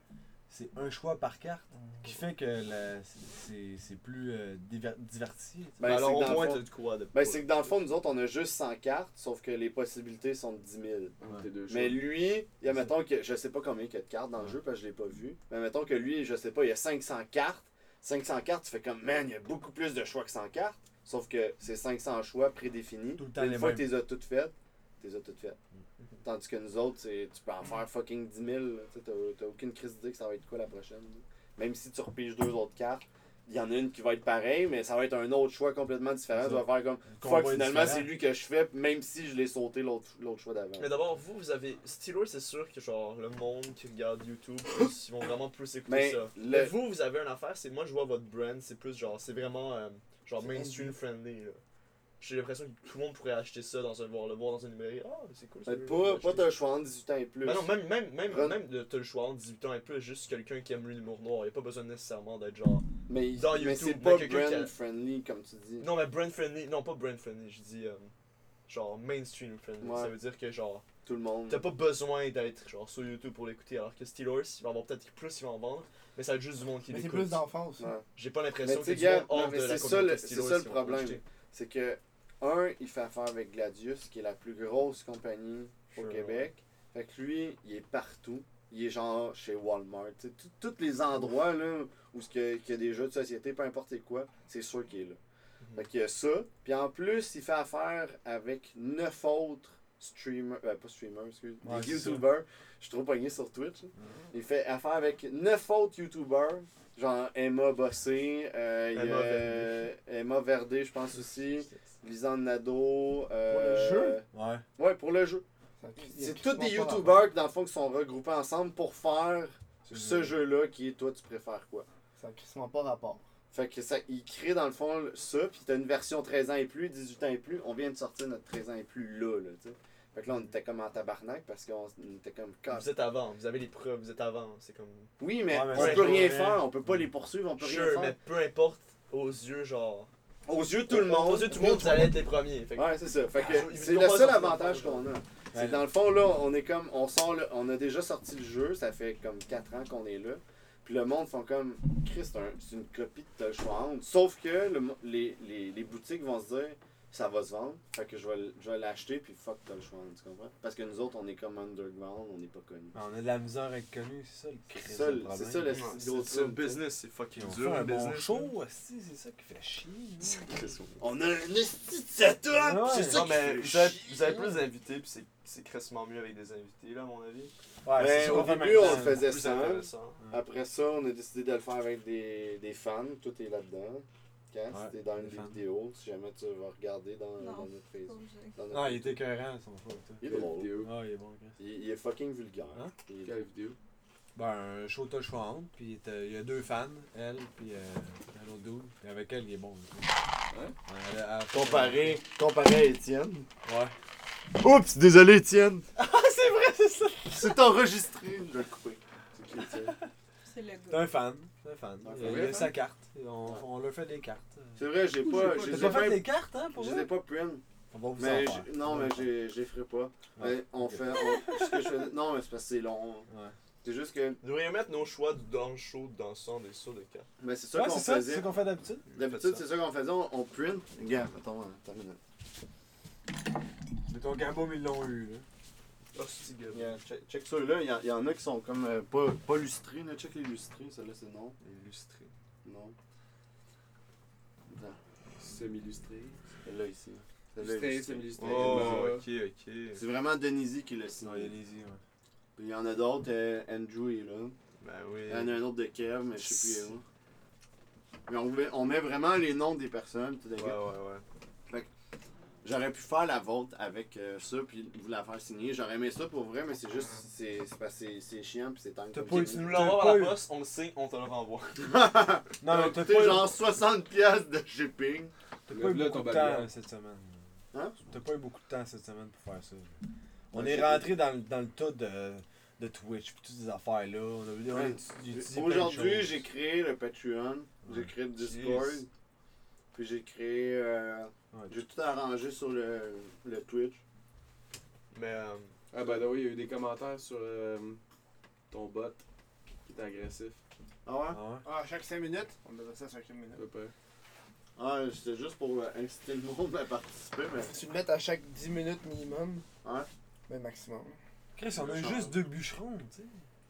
c'est un choix par carte. Qui fait que la- c'est c'est plus euh, diver- diverti. tu sais. Ben, Ben, c'est alors, que au dans moins, le fond- t'as de quoi de. Ben, c'est que dans le fond, nous autres, on a juste 100 cartes, sauf que les possibilités sont de 10 000. T'es deux Mais lui, il y a, mettons que, je sais pas combien il y a de cartes dans le jeu, parce que je l'ai pas vu. Mais mettons que lui, je sais pas, il y a 500 cartes. 500 cartes, tu fais comme, man, il y a beaucoup plus de choix que 100 cartes. Sauf que c'est 500 choix prédéfinis. Tout le temps Une les fois mêmes. que tu les as toutes faites, tu les as toutes faites. Tandis que nous autres, c'est- tu peux en faire fucking 10 000. là. Tu sais, T'as t'as aucune crise d'idée que ça va être quoi la prochaine. là. Même si tu repiges deux autres cartes, il y en a une qui va être pareille, mais ça va être un autre choix complètement différent. Tu vas faire comme, fuck, finalement, c'est lui que je fais, même si je l'ai sauté l'autre l'autre choix d'avant. Mais d'abord, vous, vous avez. Steelers, c'est sûr que genre le monde qui regarde YouTube, plus, ils vont vraiment plus écouter Mais ça. le- Mais vous, vous avez une affaire, c'est moi je vois votre brand, c'est plus genre, c'est vraiment euh, genre mainstream friendly. là. J'ai l'impression que tout le monde pourrait acheter ça dans un voir le voir dans une librairie. Ah, c'est cool. Mais c'est pas, pas t'as le choix entre 18 ans et plus. Ben non, même, même, même, même de- t'as le choix entre 18 ans et plus, juste quelqu'un qui aime l'humour noir. Il a pas besoin nécessairement d'être genre. mais dans mais YouTube, c'est pas quelqu'un qui brand a- friendly, comme tu dis. Non, mais brand friendly, non pas brand friendly, je dis euh, genre mainstream friendly. Ouais. Ça veut dire que genre. Tout le monde. T'as pas besoin d'être genre sur YouTube pour l'écouter, alors que Steelers, il va avoir peut-être plus, il va en vendre, mais ça va être juste du monde qui Mais c'est l'écoute. plus d'enfants aussi. Ouais. J'ai pas l'impression que hors de la c'est ça, le- c'est ça le problème. C'est que, un, il fait affaire avec Gladius, qui est la plus grosse compagnie au Sure, Québec. Fait que lui, il est partout. il est genre chez Walmart. Tous les endroits là, où il y, a- qu'il y a des jeux de société, peu importe quoi, c'est sûr qu'il est là. Fait qu'il y a ça. Puis en plus, il fait affaire avec neuf autres streamers, euh, pas streamers, excuse, Ouais, des c'est youtubers. Je suis trop pogné sur Twitch. là. Il fait affaire avec neuf autres youtubers. Genre Emma Bossé, euh, il y a Emma euh, Emma Verdé, je pense aussi. Lisanne Nadeau. euh, Pour le jeu? Ouais. Ouais, pour le jeu. C'est tous des youtubeurs qui, dans le fond, qui sont regroupés ensemble pour faire ce jeu-là qui est toi, tu préfères quoi? Ça n'a quasiment pas rapport. Fait que ça, il crée dans le fond ça, puis t'as une version 13 ans et plus, 18 ans et plus. On vient de sortir notre 13 ans et plus là, là, tu sais. Fait que là, on était comme en tabarnak parce qu'on on était comme casse. Vous êtes avant, vous avez les preuves, vous êtes avant. C'est comme. Oui, mais Ouais, mais on peut rien vrai. faire, on peut pas les poursuivre, on peut Sure, rien mais faire. peu importe, aux yeux, genre. Aux yeux de tout le monde. Aux yeux de tout le monde, vous allez être les premiers. Fait que- Ouais, c'est ça. Fait que Ah, c'est le seul avantage qu'on a. C'est dans le fond, là, on est comme. On sort le- On a déjà sorti le jeu, ça fait comme 4 ans qu'on est là. Puis le monde font comme. Chris, c'est un- c'est une copie de entre. Sauf que le mo- les, les, les boutiques vont se dire. Ça va se vendre. Fait que je vais, je vais l'acheter, puis fuck, t'as le choix tu comprends? Parce que nous autres, on est comme underground, on n'est pas connus. Ben, On a de la misère à être connu, c'est ça le C'est crise ça, le- ça, gros C'est le business, c'est fucking dur. fait un bon business, show, aussi, c'est ça qui fait chier. <laughs> On a un esti de setup! Ouais. C'est ça Non, qui mais fait vous avez, chier. vous avez plus d'invités, puis c'est- c'est crissement mieux avec des invités, là, à mon avis. Ouais, Ben, c'est ça au début, on le faisait intéressant. Après ça, on a décidé de le faire avec des, des fans. Tout est là-dedans. Quand Ouais, c'était dans une fans. vidéos, si jamais tu vas regarder dans, Non. dans notre Facebook. dans notre Ah, il était écœurant, son faute. Il est drôle. vidéo? Ah, il est bon. Il, il est fucking vulgaire. Hein? Il est- Quelle vidéo? Ben, un show entre, puis il y a deux fans, elle, puis euh, un autre dude. Puis avec elle, il est bon. elle elle- Comparé, comparé à Étienne. Ouais. Oups, désolé Étienne. <laughs> Ah, c'est vrai, c'est ça! C'est enregistré. Je vais le couper. C'est qui Étienne? C'est le gars. un fan. Fan. Ah, il a, vrai, il a fan? sa carte. On, on leur fait des cartes. C'est vrai, j'ai pas. Je T'as les ai pas fait des cartes, hein, pour Je les ai pas print. On va vous Mais en faire. j'ai- non, mais j'ai- je les ferai pas. Ouais. Mais on fait. on- ce que je fais- non, mais c'est parce que c'est long. Ouais. C'est juste que. Vous devriez mettre nos choix dans le show, dans le son des sauts de cartes. Mais c'est ça Ouais, qu'on c'est ça, c'est faisait. ça qu'on fait d'habitude. D'habitude, c'est ça qu'on faisait. On, on print. Regarde, attends, attends une minute. Mais ton gambo, ils l'ont eu, là. Oh, c'est good. Regarde, check, check ceux-là. Il y, en- il y en a qui sont comme euh, pas, pas lustrés. Là. Check les lustrés. Ceux-là, c'est non. Illustré. Non. Attends. Semi-illustré. Celle-là ici. Celle-là, semi-illustré. Oh, Ouais. ok, ok. C'est vraiment Denisi qui l'a Non, il y signé. les yeux, ouais. Puis il y en a d'autres. euh, Andrew est là. Ben oui. Il y en a un autre de Kev, mais je sais plus où. Mais on, met- on met vraiment les noms des personnes. tout à Ouais, ouais, ouais. J'aurais pu faire la vôtre avec euh, ça, puis vous la faire signer. J'aurais aimé ça pour vrai, mais c'est juste, c'est c'est parce que c'est- c'est chiant, puis c'est temps T'as que pas Tu eu- nous T'as l'envoies pas par la eu- poste, on le sait, on te le renvoie. <laughs> Non, mais t'as pas, genre 60$ piastres de shipping. t'as pas eu beaucoup de temps cette semaine. Hein? T'as pas eu beaucoup de temps cette semaine pour faire ça. On Ouais, est rentré dans, le- dans le tas de, de Twitch puis toutes ces affaires-là. On a, Aujourd'hui, j'ai créé le Patreon, j'ai créé le Discord, Jeez. Puis j'ai créé. euh, Ouais. j'ai tout arrangé sur le, le Twitch. Mais, euh, Ah, bah, oui, il y a eu des commentaires sur euh, ton bot qui était agressif. Ah ouais? Ah ouais? Ah, chaque 5 minutes? On devrait ça chaque 5 minutes. À peu près. Ah, c'était juste pour euh, inciter le monde à participer, mais. Faut que tu le mettes à chaque 10 minutes minimum. Ouais. Mais maximum. Chris, on a juste deux bûcherons, tu sais.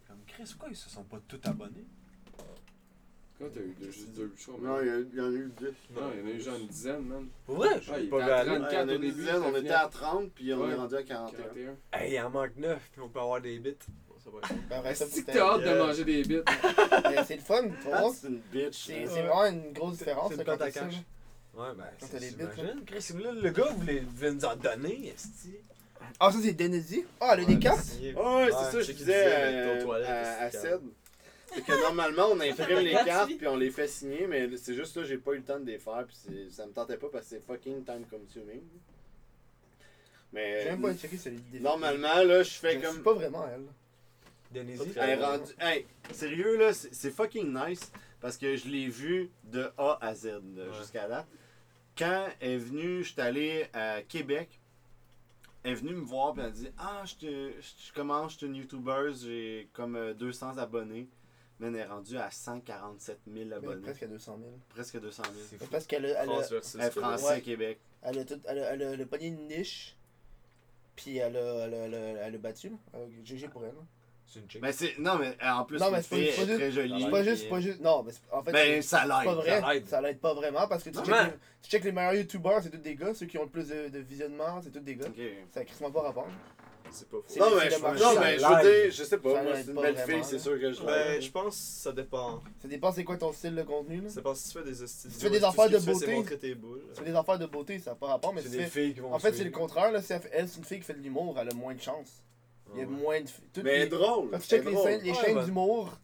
Comme Chris, pourquoi ils se sont pas tous abonnés? Quand t'as eu deux- juste deux shows, Non, il y, a- il y en a eu 10. Non, il y en a eu genre une dizaine, man. Pour vrai? Ouais, il pas vu à aller. 34 Ouais, il y en a au une début. dizaine, on était à 30, puis on Ouais. est rendu à 41. 41. Hey, il en manque 9 puis on peut avoir des bits. ça va être- Ben, que t'as hâte de manger des bits. <laughs> Mais C'est le fun, tu Ah, c'est une bitch. C'est c'est vraiment une grosse différence. C'est là, une quand pâte à t'as ça, cash. là. Ouais, ben, Quand c'est t'as les bits, j'imagine. Chris, là, le gars voulait, voulait nous en donner, esti. Ah, ça c'est Denezi. Ah, elle a des cartes? signé. Ah ouais, c'est Ouais, ça, je je sais qu'il disais disait, euh, mais à, à que normalement, on imprime les cartes puis on les fait signer, mais c'est juste là, j'ai pas eu le temps de les faire puis c'est- ça me tentait pas parce que c'est fucking time consuming. J'ai Mais même pas checké celui normalement, là, je fais Je comme. suis pas vraiment elle. Pas Elle est rendue- Hey, sérieux là, c'est fucking nice parce que je l'ai vu de A à Z Ouais. jusqu'à là. Quand elle est venue, j'étais allé à Québec. Elle est venue me voir et elle a dit Ah, je, te, je, je commence, je suis une YouTuber, j'ai comme euh, 200 abonnés. Mais elle est rendue à 147 000 Mais abonnés. presque à 200 000. Presque 200 000. Mais Parce qu'elle a, elle a, Transversus, Elle est c'est français Ouais. à Québec. elle a, tout, elle a, elle a, elle a pogné une niche. Puis elle a, elle a, elle a, elle a battu. là. Euh, GG pour elle. C'est une chick. Mais c'est. Non, mais euh, en plus, Non, mais c'est pas- c'est très jolie. C'est pas juste, c'est pas juste. Non, mais c'est- en fait. Ben, c'est- ça c'est pas l'aide. vrai. ça l'aide. Ça l'aide pas vraiment parce que tu Non, mais- les, tu checkes les meilleurs youtubeurs, c'est tous des gars. Ceux qui ont le plus de, de visionnement, c'est tous des gars. Ok. Ça a crissement pas rapport. C'est pas faux. C'est- Non, mais, je, non, mais je l'aide. veux dire, je sais pas. Ça Moi, c'est une belle vraiment, fille, c'est sûr que je Ben, je pense que ça dépend. Ça dépend c'est quoi ton style de contenu. Là? Ça dépend si tu fais des Si tu fais des affaires que de beauté. Tu fais des affaires de beauté, ça n'a pas rapport, mais C'est des filles qui vont En fait, c'est le contraire. Là. Elle, c'est une fille qui fait de l'humour, elle a moins de chance. Il y a moins de. Mais les- elle est drôle. Quand tu checkes les, chaînes d'humour,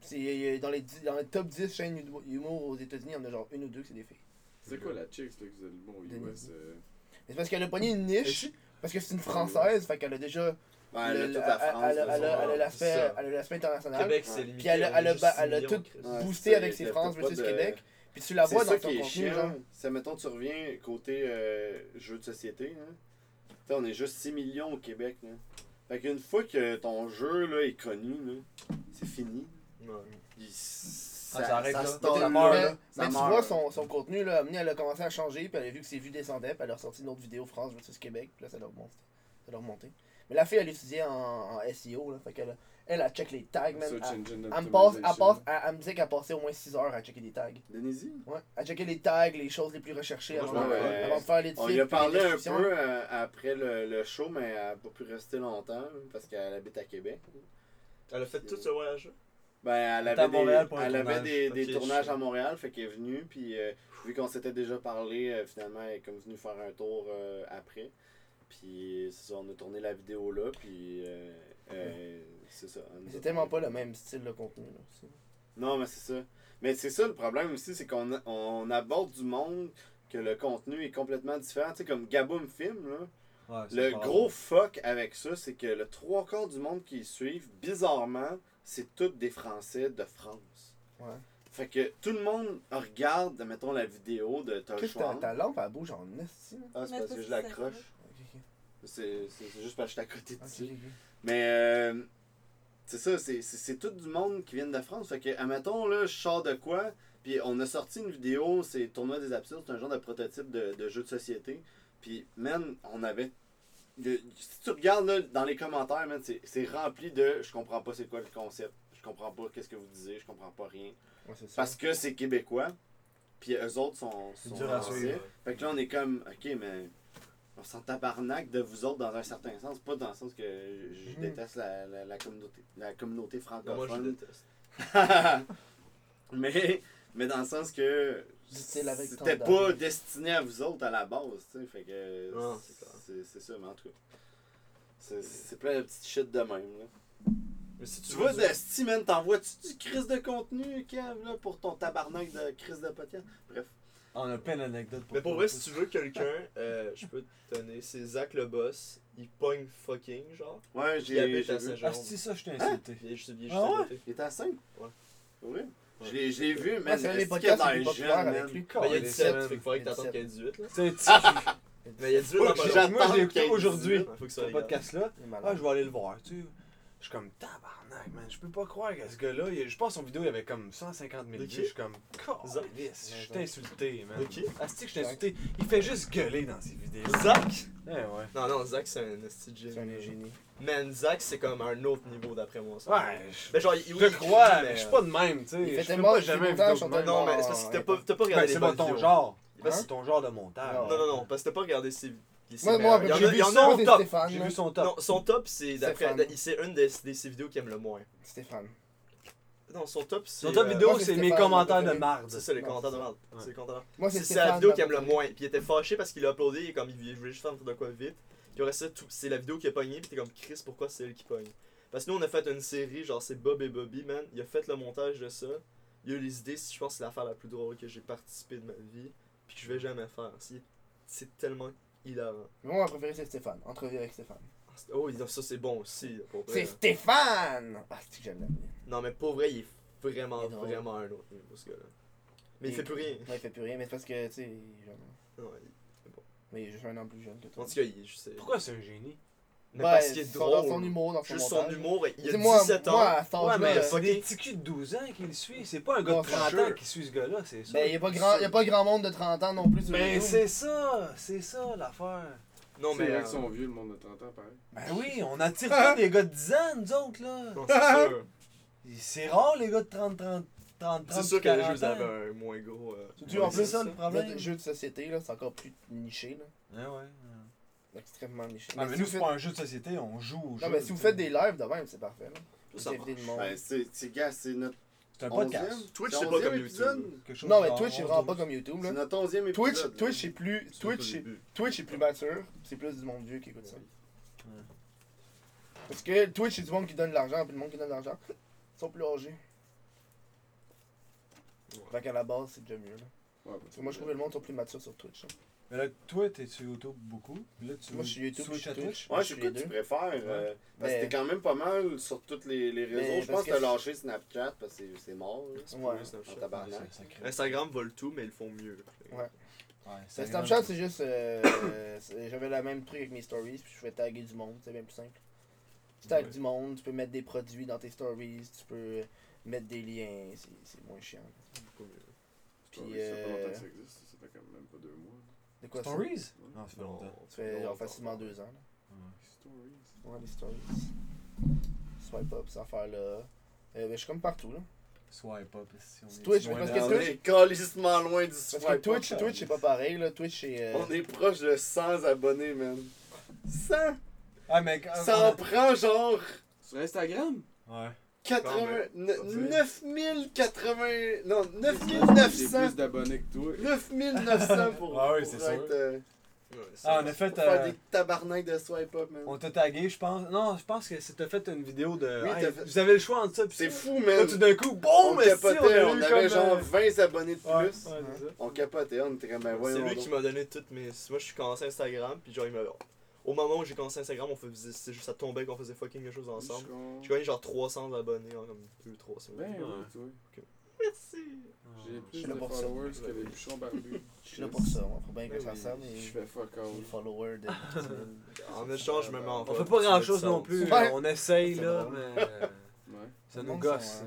c'est dans les, dix- dans les top 10 chaînes d'humour- aux États-Unis, il y en a genre une ou deux que c'est des filles. C'est quoi la chick, là, que vous avez le bon. US euh, C'est parce qu'elle a pogné une niche, parce que c'est une française, fait qu'elle a déjà. Ben, elle a le- toute elle- la France. elle a- de elle a- son- elle a l'aspect ça. elle a l'aspect international. Québec, c'est. Puis elle a- elle a juste ba- 6 elle a tout. Ouais, boosté avec ses France versus de- Québec. Puis tu la vois dans ça son qui est contenu. C'est, mettons, tu reviens côté euh, jeu de société. Hein. On est juste 6 millions au Québec. Là. Fait qu'une fois que ton jeu là, est connu, c'est fini. Ouais. Il- Ah, ça arrête là. Ça mais là. ça mais tu meurt. vois, son, son contenu, là, amené, elle a commencé à changer, puis elle a vu que ses vues descendaient, puis elle a ressorti une autre vidéo France versus Québec, puis là, ça l'a remonté. Ça l'a remonté. Mais la fille, elle étudiait en, en SEO, là, fait qu'elle, elle, elle check les tags, man. Search Elle, me passe, elle, Optimization. passe, elle, elle me disait qu'elle passait au moins 6 heures à checker des tags. Denise? Ouais, à checker les tags, les choses les plus recherchées Moi, avant, de- vais- avant de faire les On lui a parlé un peu euh, après le, le show, mais elle n'a pas pu rester longtemps parce qu'elle habite à Québec. Elle a fait tout ce voyage-là? Ben, elle avait, des, elle avait des, des tournages à Montréal, fait qu'elle est venue, puis euh, vu qu'on s'était déjà parlé, euh, finalement, elle est comme venue faire un tour euh, après. Puis c'est ça, on a tourné la vidéo là, puis euh, euh, c'est ça. C'est tellement pas le même style de contenu, là. aussi. Non, mais c'est ça. Mais c'est ça le problème aussi, c'est qu'on a- on aborde du monde que le contenu est complètement différent. Tu sais, comme Gaboum Film, là. Ouais, Le gros fuck avec ça, c'est que le trois quarts du monde qui suivent, bizarrement, c'est tous des Français de France. Ouais. Fait que tout le monde regarde, mettons, la vidéo de Tosh Qu'est-ce que ta, lampe, elle bouge en esti, là. Ah, c'est parce que je l'accroche. C'est juste parce que je suis à côté de ok. ça. Ok, ok. Mais euh, c'est ça, c'est- c'est c'est tout du monde qui vient de France. Fait que, admettons, là, je sors de quoi, puis on a sorti une vidéo, c'est Tournoi des Absurdes, c'est un genre de prototype de, de jeu de société. Puis, man, on avait. Si tu regardes là, dans les commentaires, man, c'est c'est rempli de je comprends pas c'est quoi le concept, je comprends pas qu'est-ce que vous disiez, je comprends pas rien. Ouais. Parce que c'est québécois, puis eux autres sont, sont dur à français. suivre. Fait que là, on est comme, ok, mais on s'en tabarnak de vous autres dans un certain sens. Pas dans le sens que je, je Mhm. déteste la, la, la communauté, la communauté Non, moi, je francophone. déteste. <laughs> mais, mais dans le sens que Avec c'était pas destiné à vous autres à la base, tu sais. Fait que c'est ça, mais en tout cas. C'est- C'est plein de petites shit de même, là. Mais si tu vois, Desti, man, t'envoies-tu du crise de contenu, Kev, là, pour ton tabarnak de crise de podcast? Bref. On a plein d'anecdotes pour Mais pour vrai, si tu veux quelqu'un, euh, je peux te donner. C'est Zach le boss. Il pogne fucking, genre. Ouais, Il j'ai habite j'ai à vu. Ah, c'est ça, je t'ai insulté. Il est juste, il est juste Ah à ouais? côté. Il était à 5? Ouais. Oui. Je l'ai je l'ai vu, man. Ouais, c'est podcasts les a dans les populaires jeunes, avec lui. Ben, il y a 17, man. fait qu'il faudrait que Il y a t'attendes qu'il y ait 18, là. <laughs> Mais il y a 18 Faut dans. Moi, j'ai écouté aujourd'hui 18. Faut que ça ce podcast-là. Ah, je vais aller le voir, tu sais. Je suis comme man. Je peux pas croire que ce gars-là, je pense son vidéo, il avait comme 150 000 De vues. Je suis comme, Zach? Je suis insulté, man. Qui? Asti que je t'ai insulté? Il fait juste gueuler dans ses vidéos. Zach? Ouais, ouais. Non, non, Zach, c'est un C'est un génie. Man, Zach, c'est comme un autre niveau d'après moi. Ça. Ouais, je, Mais genre, il, je oui, il crois, mais je suis pas de même, tu sais. Il fait Je tellement- pas jamais vidéo de on même. Non, mais c'est parce que t'as pas, Ben, regardé c'est pas ton vidéos. genre. Ben, Hein? c'est- ton genre de montage. Non. Non, non, non, parce que t'as pas regardé ses. ses Moi, moi. Il y en j'ai a- vu en a c'est top. Stéphane. J'ai vu son top. Non, son top, c'est d'après. C'est une des, des ses vidéos qui aime le moins. Stéphane. Non, son top, c'est. Son top euh, vidéo, c'est mes commentaires de marde. C'est ça, les Non, commentaires de. Ouais. C'est commentaires. Moi, C'est la vidéo qu'il aime le moins. Puis il était fâché parce qu'il a uploadé et comme il voulait juste faire de quoi vite. Puis après ça, tout- c'est la vidéo qui a pogné. Puis t'es comme Chris, pourquoi c'est elle qui pogne? Parce que nous, on a fait une série, genre c'est Bob et Bobby, man. Il a fait le montage de ça. Il a eu les idées. Je pense que c'est l'affaire la plus drôle que j'ai participé de ma vie. Puis que je vais jamais faire. C'est- Tellement hilarant. Moi, ma préférée, c'est Stéphane. Entrevue avec Stéphane. Oh, ça c'est bon aussi. Pour vrai. C'est Stéphane! Ah, c'est que j'aime l'appeler. Non, mais pour vrai, il est vraiment, Il est vraiment un autre niveau, ce gars-là. Mais il Il- fait plus rien. Ouais, il fait plus rien, mais c'est parce que, tu sais, il est jeune. Non, il- Mais il est juste un an plus jeune que En toi. tout cas, il est juste. Pourquoi c'est un génie? Mais Ben, parce qu'il est son- drôle. Dans son humour, dans son Juste son montage. humour, il a moi, 17 ans. Moi, à cet Ouais, mais c'est des petits culs de 12 ans qui le suivent. C'est pas un gars Non, de c'est 30 sûr. ans qui suit ce gars-là, c'est ça. Ben, il n'y a, pas grand- y a pas grand monde de 30 ans non plus sur Ben, c'est ça, c'est ça l'affaire. Non, C'est mais. vrai euh, sont vieux, le monde de 30 ans, pareil. Ben oui, on attire pas des gars de 10 ans, nous autres, là. c'est sûr. C'est rare, les gars de 30, 30, 30, 30, C'est sûr que les 40 jeux avaient un moins gros. euh, Tu en c'est plus, ça, le problème? Notre jeu de société, là, c'est encore plus niché, là. Ah ouais. Extrêmement niché. Ah, mais si nous, vous c'est faites- pas un jeu de société, on joue au jeu. Non, mais si vous faites des lives de même, c'est parfait, là. Vous Ça. Ben, c'est, c'est, gars, c'est notre C'est un 11e. podcast. Twitch, c'est pas 11e comme. YouTube. Chose Non, mais Twitch, c'est 11, vraiment pas 12. comme YouTube, C'est là. notre 11e épisode. Twitch, là. Twitch, c'est plus. Twitch. Twitch, c'est plus mature. C'est plus du monde vieux qui écoute ça. Parce que Twitch, c'est du monde qui donne de l'argent, puis le monde qui donne de l'argent, ils sont plus âgés. Fait qu'à la base, c'est déjà mieux, là. Ouais, Parce que moi, je trouve que le monde sont plus matures sur Twitch. là. Mais là, toi, t'es sur YouTube beaucoup. Là, tu Moi, je suis YouTube, je suis Twitch. Ouais, je c'est suis quoi les tu préfères euh, Parce que t'es quand même pas mal sur tous les, les réseaux. Mais je pense que que t'as lâché Snapchat parce que c'est- c'est mort. Là. C'est Ouais. Instagram vole tout, mais ils le font mieux. Ouais. Snapchat, c'est juste. euh, euh, <coughs> c'est- J'avais la même truc avec mes stories, puis je fais taguer du monde, c'est bien plus simple. Tu tagues Ouais. du monde, tu peux mettre des produits dans tes stories, tu peux mettre des liens, c'est c'est moins chiant. Beaucoup mieux. Puis, Puis, ça fait longtemps euh, que ça existe, ça fait quand même pas deux mois. De quoi ça? Stories? Non, ça fait longtemps. Ça fait genre facilement deux ans. Là. Stories. Ouais, les stories. Swipe up, cette affaire-là. Euh, ben, je suis comme partout, là. Swipe up. Si on est Twitch, loin parce de- que on Twitch- est calissement loin du Parce que swipe Twitch, up. Twitch, c'est pas pareil, là. Twitch, c'est. euh, On est proche de 100 abonnés, man. 100 Ah, mais quand- Ça en prend genre Sur Instagram? Ouais. 80... Quand ne- 9080... Non, J'ai 9900. plus d'abonnés que toi. 9900 <laughs> pour, Ah oui, c'est être, euh, Ouais, Ah, on ça- a fait. faire euh, des tabarnak de swipe up, man. On t'a tagué, je pense. Non, je pense que c'est- t'as fait une vidéo de. Oui, Hey, fait- Vous avez le choix entre ça. pis C'est ça. fou, Là, man. tout d'un coup, On boum, si, on on avait comme, genre euh, 20 abonnés de plus. Ouais, ouais, c'est ça. On capotait, on était comme ben C'est lui donc. qui m'a donné toutes mes. Moi, je suis commencé Instagram, puis genre, il m'a. Au moment où j'ai commencé Instagram, on faisait. C'est juste, ça tombait qu'on faisait fucking quelque chose ensemble. J'ai gagné genre 300 abonnés en comme 2-3 semaines. Ben toi. Merci! J'ai Je plus suis là de pour ça. followers que les bûcherons barbus. Je suis là pour ça, on faut bien qu'on fasse ça, mais. Je fais fuck Les all. followers de. <laughs> En échange, je me mets en On fait pas grand chose non plus. Ouais. On essaye, là, mais. <laughs> Ouais. Ça nous gosse.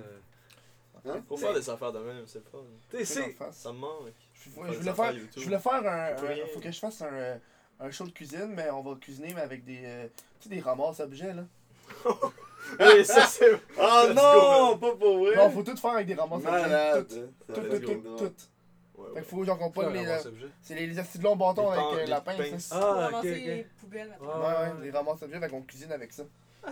Faut faire des affaires de même, c'est fun. Tu sais. Ça me manque. Je, je voulais faire, YouTube. je voulais faire un. Faut que je fasse un, un show de cuisine, mais on va cuisiner mais avec des. euh, tu sais, des ramasses objets, là. <laughs> Oui, ça c'est. Oh non, pas pour vrai. Non, faut tout faire avec des ramasses objets. Tout, Ça tout, tout, tout, drôle. tout. Ouais, Fait qu'il faut genre qu'on pogne les. euh. C'est les, les de longs bâtons avec euh, la pince. Pour Ah, ok, les poubelles, maintenant. Ouais, Ouais, les ramasses objets, fait qu'on cuisine avec ça.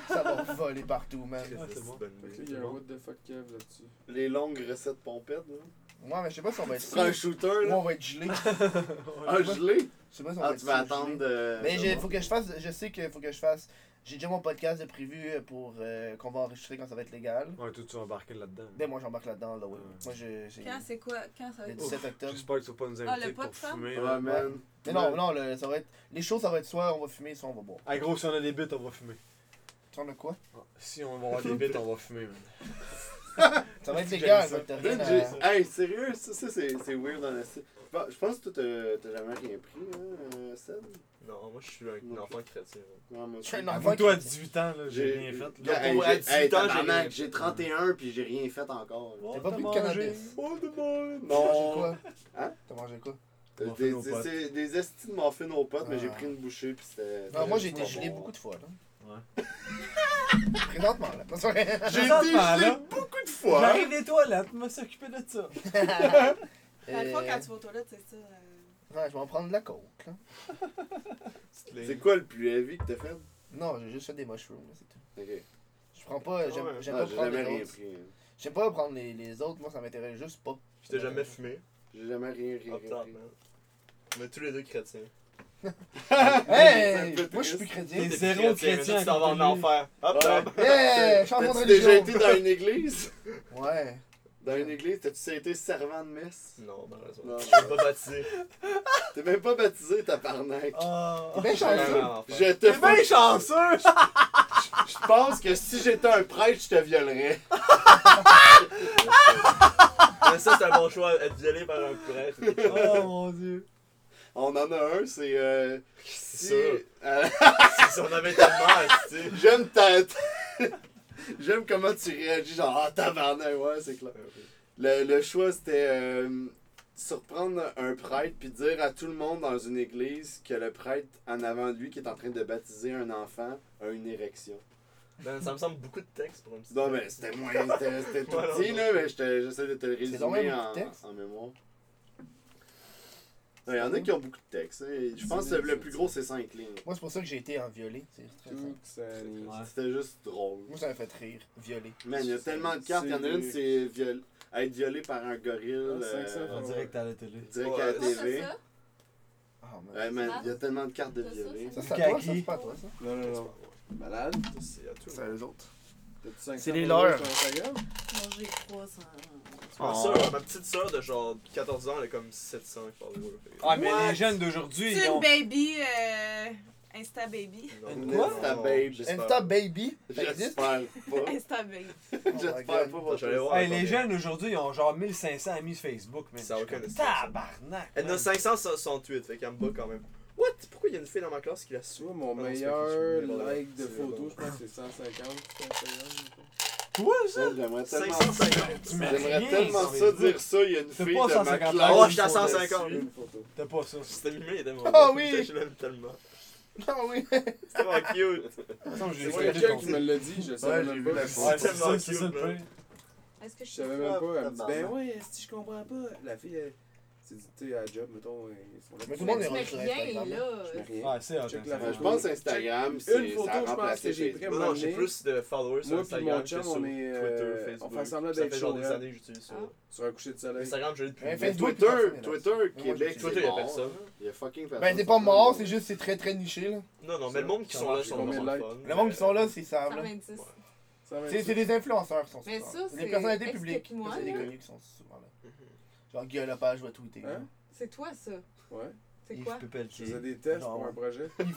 Ça va <laughs> voler partout, man. C'est bon. bonne Fait que là, idée. il y a un what the fuck Kev là-dessus. Les longues recettes pompettes, là. Ouais, mais je sais pas si on va être. Tu prends un shooter, Ou là. on va être gelé. <laughs> Un gelé? Je sais pas si on va Ah, être tu vas attendre gelé. de. Mais de il faut que je fasse. Je sais qu'il faut que je fasse. J'ai déjà mon podcast de prévu euh, pour euh, qu'on va enregistrer quand ça va être légal. Ouais, toi, tu vas embarquer là-dedans. Ben moi j'embarque là-dedans là, ouais. Ouais. Moi je. j'ai- Quand c'est quoi? Quand ça va Le être 17 octobre. J'espère que tu vas pas nous Ah, inviter le pot pour fumer. Ouais, man. Mais non, non, le- ça va être. Les choses ça va être soit on va fumer, soit on va boire. Ah, gros, si on a des bits, on va fumer. Tu en as quoi? Ah, Si on va avoir des <laughs> bits, on va fumer, man. <laughs> Ça va être légal, ça. Dude, rien à. Hey, sérieux, ça, ça c'est c'est weird dans la Bon, Je pense que toi, t'as t'as jamais rien pris, hein, euh, Seb? Non, moi je suis un Non. enfant chrétien. Non, moi Je suis un enfant. Toi, à 18 ans, là, j'ai rien fait. Là. hey, pour- à j'ai- 18 hey, ans, j'ai tabarnak, rien j'ai fait. 31 puis j'ai rien fait encore. T'as pas pris de cannabis Oh, de bon. T'as mangé Non. quoi? Hein? T'as mangé quoi? Des, des, des estis de muffins aux potes, mais Ah. j'ai pris une bouchée puis c'était. Non, moi j'ai été gelé bon. beaucoup de fois là. Ouais. <laughs> <laughs> Présentement là. J'ai été gelé beaucoup de fois. J'arrive des toilettes, me s'occuper de ça. Dans le fond, Euh, quand tu vas aux toilettes, c'est ça. euh, Ouais, je vais en prendre de la coke là. C'est quoi le plus heavy que t'as fait? Non, j'ai juste fait des mushrooms là, c'est tout. Ok. Je prends pas. J'aime Ah, pas j'ai prendre jamais les rien autres. pris. hein. J'aime pas prendre les, les autres, moi ça m'intéresse juste pas. Je t'ai jamais fumé? J'ai jamais rien, rien, Hop rien top, pris. man. On est tous les deux chrétiens. Hey! Moi je suis plus chrétien. T'es T'es zéro chrétien, tu t'en vas en enfer. Hop Ouais. top. Yeah! Changement de déjà été dans une église? <laughs> Ouais. Dans une église, t'as-tu été servant de messe? Non, malheureusement. Non. Je suis pas baptisé. <laughs> T'es même pas baptisé, tabarnak. Ah. T'es bien Je suis vraiment chanceux. Je te T'es bien chanceux! <laughs> Je pense que si j'étais un prêtre, je te violerais. Mais ça, c'est un bon choix. Être violé par un prêtre. Oh mon dieu. On en a un, c'est. Euh, C'est si, ça. euh, Si on avait tellement, tu sais. <laughs> J'aime ta. <laughs> J'aime comment tu réagis, genre, ah, tabarnak, ouais, c'est clair. Le, le choix, c'était. euh, surprendre un prêtre puis dire à tout le monde dans une église que le prêtre en avant de lui qui est en train de baptiser un enfant a une érection. Ben, ça me semble beaucoup de texte pour un petit Non, mais c'était moins. C'était c'était <laughs> tout petit, là, mais j'essaie de te le résumer en, en mémoire. Il y en a qui ont beaucoup de texte. hein. Je pense que le plus gros, c'est 5 lignes. Moi, c'est pour ça que j'ai été en les- C'était juste drôle. Moi, ça m'a fait rire. Violé. Man, il y a tellement de cartes. Il y en a une, c'est viol... être violé par un gorille. Ah, euh, direct à la télé. direct à la? Ah, man. Ouais, man, il y a tellement de cartes de T'as ça, violé. Ça, c'est toi, ça, pas toi, ça? Non, non, non. Malade? C'est à tout. C'est à eux autres. T'as-tu 500 C'est les leurs. Moi, j'ai 300. Ma, Oh. sœur, ma petite soeur de genre 14 ans, elle a comme 700 followers. Ah, mais les jeunes d'aujourd'hui, C'est ils une ont. baby. Euh... Insta baby. Non, Une quoi? Insta babe. j'espère. Insta Baby. Ça existe? J'espère pas. <laughs> Insta baby. J'espère my pas. God. votre J'allais voir. Hey, combien. les jeunes aujourd'hui, ils ont genre 1500 amis sur Facebook. Mais Ça a aucun sens. Tabarnak! Elle en a man. 568, fait qu'elle me bat quand même. What? Pourquoi il y a une fille dans ma classe qui la Tu suit? vois, mon Ah non, c'est meilleur like de C'est bon. je pense que c'est 150 sur Instagram. Quoi ça? Ça, J'aimerais tellement 550. mets J'aimerais rien tellement sur ça dire ça. Il y a une T'as fille pas de ma 150 classe. Oh, j'étais à qui me 150. suit. Une photo. T'as pas ça. C'était mimé, il était mon Ah oui! Je l'aime tellement. Ah oui. C'est vraiment cute. Attends, je C'est fait quelqu'un ton qui me l'a dit, je Ouais, savais j'ai même vu pas. la Ouais, c'est tellement ça, c'est cute, ça le man. pire. Est-ce que Je je savais même pas, elle me dit, ben ouais, si je comprends pas. La fille, elle, tu sais, à la job, mettons, ils sont là. Mais tout Tu le monde est rendu sur rien, Instagram. là. Je mets rien. Ah, c'est ça. Photo. Je pense Instagram, Une c'est photo, ça a je pense que j'ai pris Non, non, j'ai plus de followers sur Instagram que sur on est, Twitter, euh, Facebook. on fait semblant Ça d'être fait genre des chaudel. années que j'utilise ça. Ah. Sur un coucher de soleil. Instagram, je l'ai depuis. Twitter, Twitter. Québec, Twitter, il y a personne. Il y a fucking personne. Ben, c'est pas mort, c'est juste c'est très très niché, là. Non, non, mais le monde qui sont là sont vraiment. Le monde qui sont là, c'est ça, là. 126. Ouais. Ça va C'est des influenceurs qui sont ça, là. c'est- Des personnalités publiques. C'est des connus qui sont souvent là. Genre Guy Lepage va tweeter. Hein? C'est toi, ça. Ouais. C'est Yves quoi? Je Pepeltier. faisais des tests Non. pour un projet? <laughs> Yves.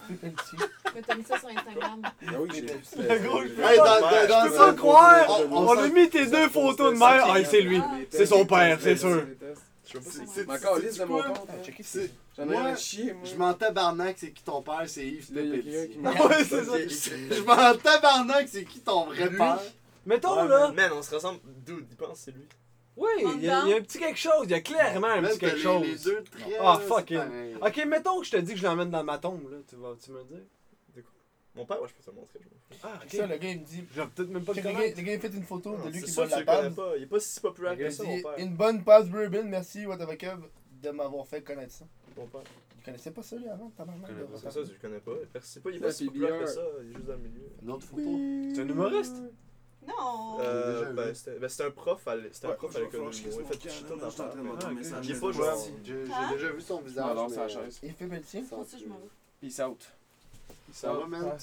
Mais t'as mis ça sur Instagram. Ah oui, j'ai Le gros, je peux pas dans- croire! on- a mis tes deux photos de mère. Ah, c'est lui. Ah. C'est son père, c'est sûr. Je sais pas de mon compte. J'en ai chier, moi. Je m'en tabarnak, c'est qui ton père, c'est Yves <laughs> m'a. Ouais, c'est ça. Je m'en tabarnak, c'est qui ton vrai père? Mettons là. Man, on se ressemble. Dude, il pense que c'est lui. Oui, il y, a il y a un petit quelque chose. Il y a clairement un petit quelque les- chose. Les deux. Ah, fuck pareil. Ok, mettons que je te dis que je l'emmène dans ma tombe, là. Tu vas tu me le dire? Mon père, ouais, je peux te le montrer. Ah, Check ça, le gars, il me dit. Je vais peut-être même pas le gars, le gars, il fait une photo de Non, lui C'est qui sûr boit de la le connais table. pas. Il est pas si populaire que ça, mon dit père. Une bonne passe bourbon, merci, whatever Kev, de m'avoir fait connaître ça. Mon père. Tu connaissais pas ça, lui, avant, de pas C'est ça, je le connais pas. C'est pas, il est pas si populaire que ça. Il est juste dans le milieu. Une autre photo. C'est un humoriste? Non. Euh, ben, c'était ben, c'était un prof à un prof à l'école. Il fait dans message. Est pas. J'ai Hein? j'ai déjà vu son visage. Non, chaise. Il fait Moi aussi, je m'en vais. Peace out. Va, man?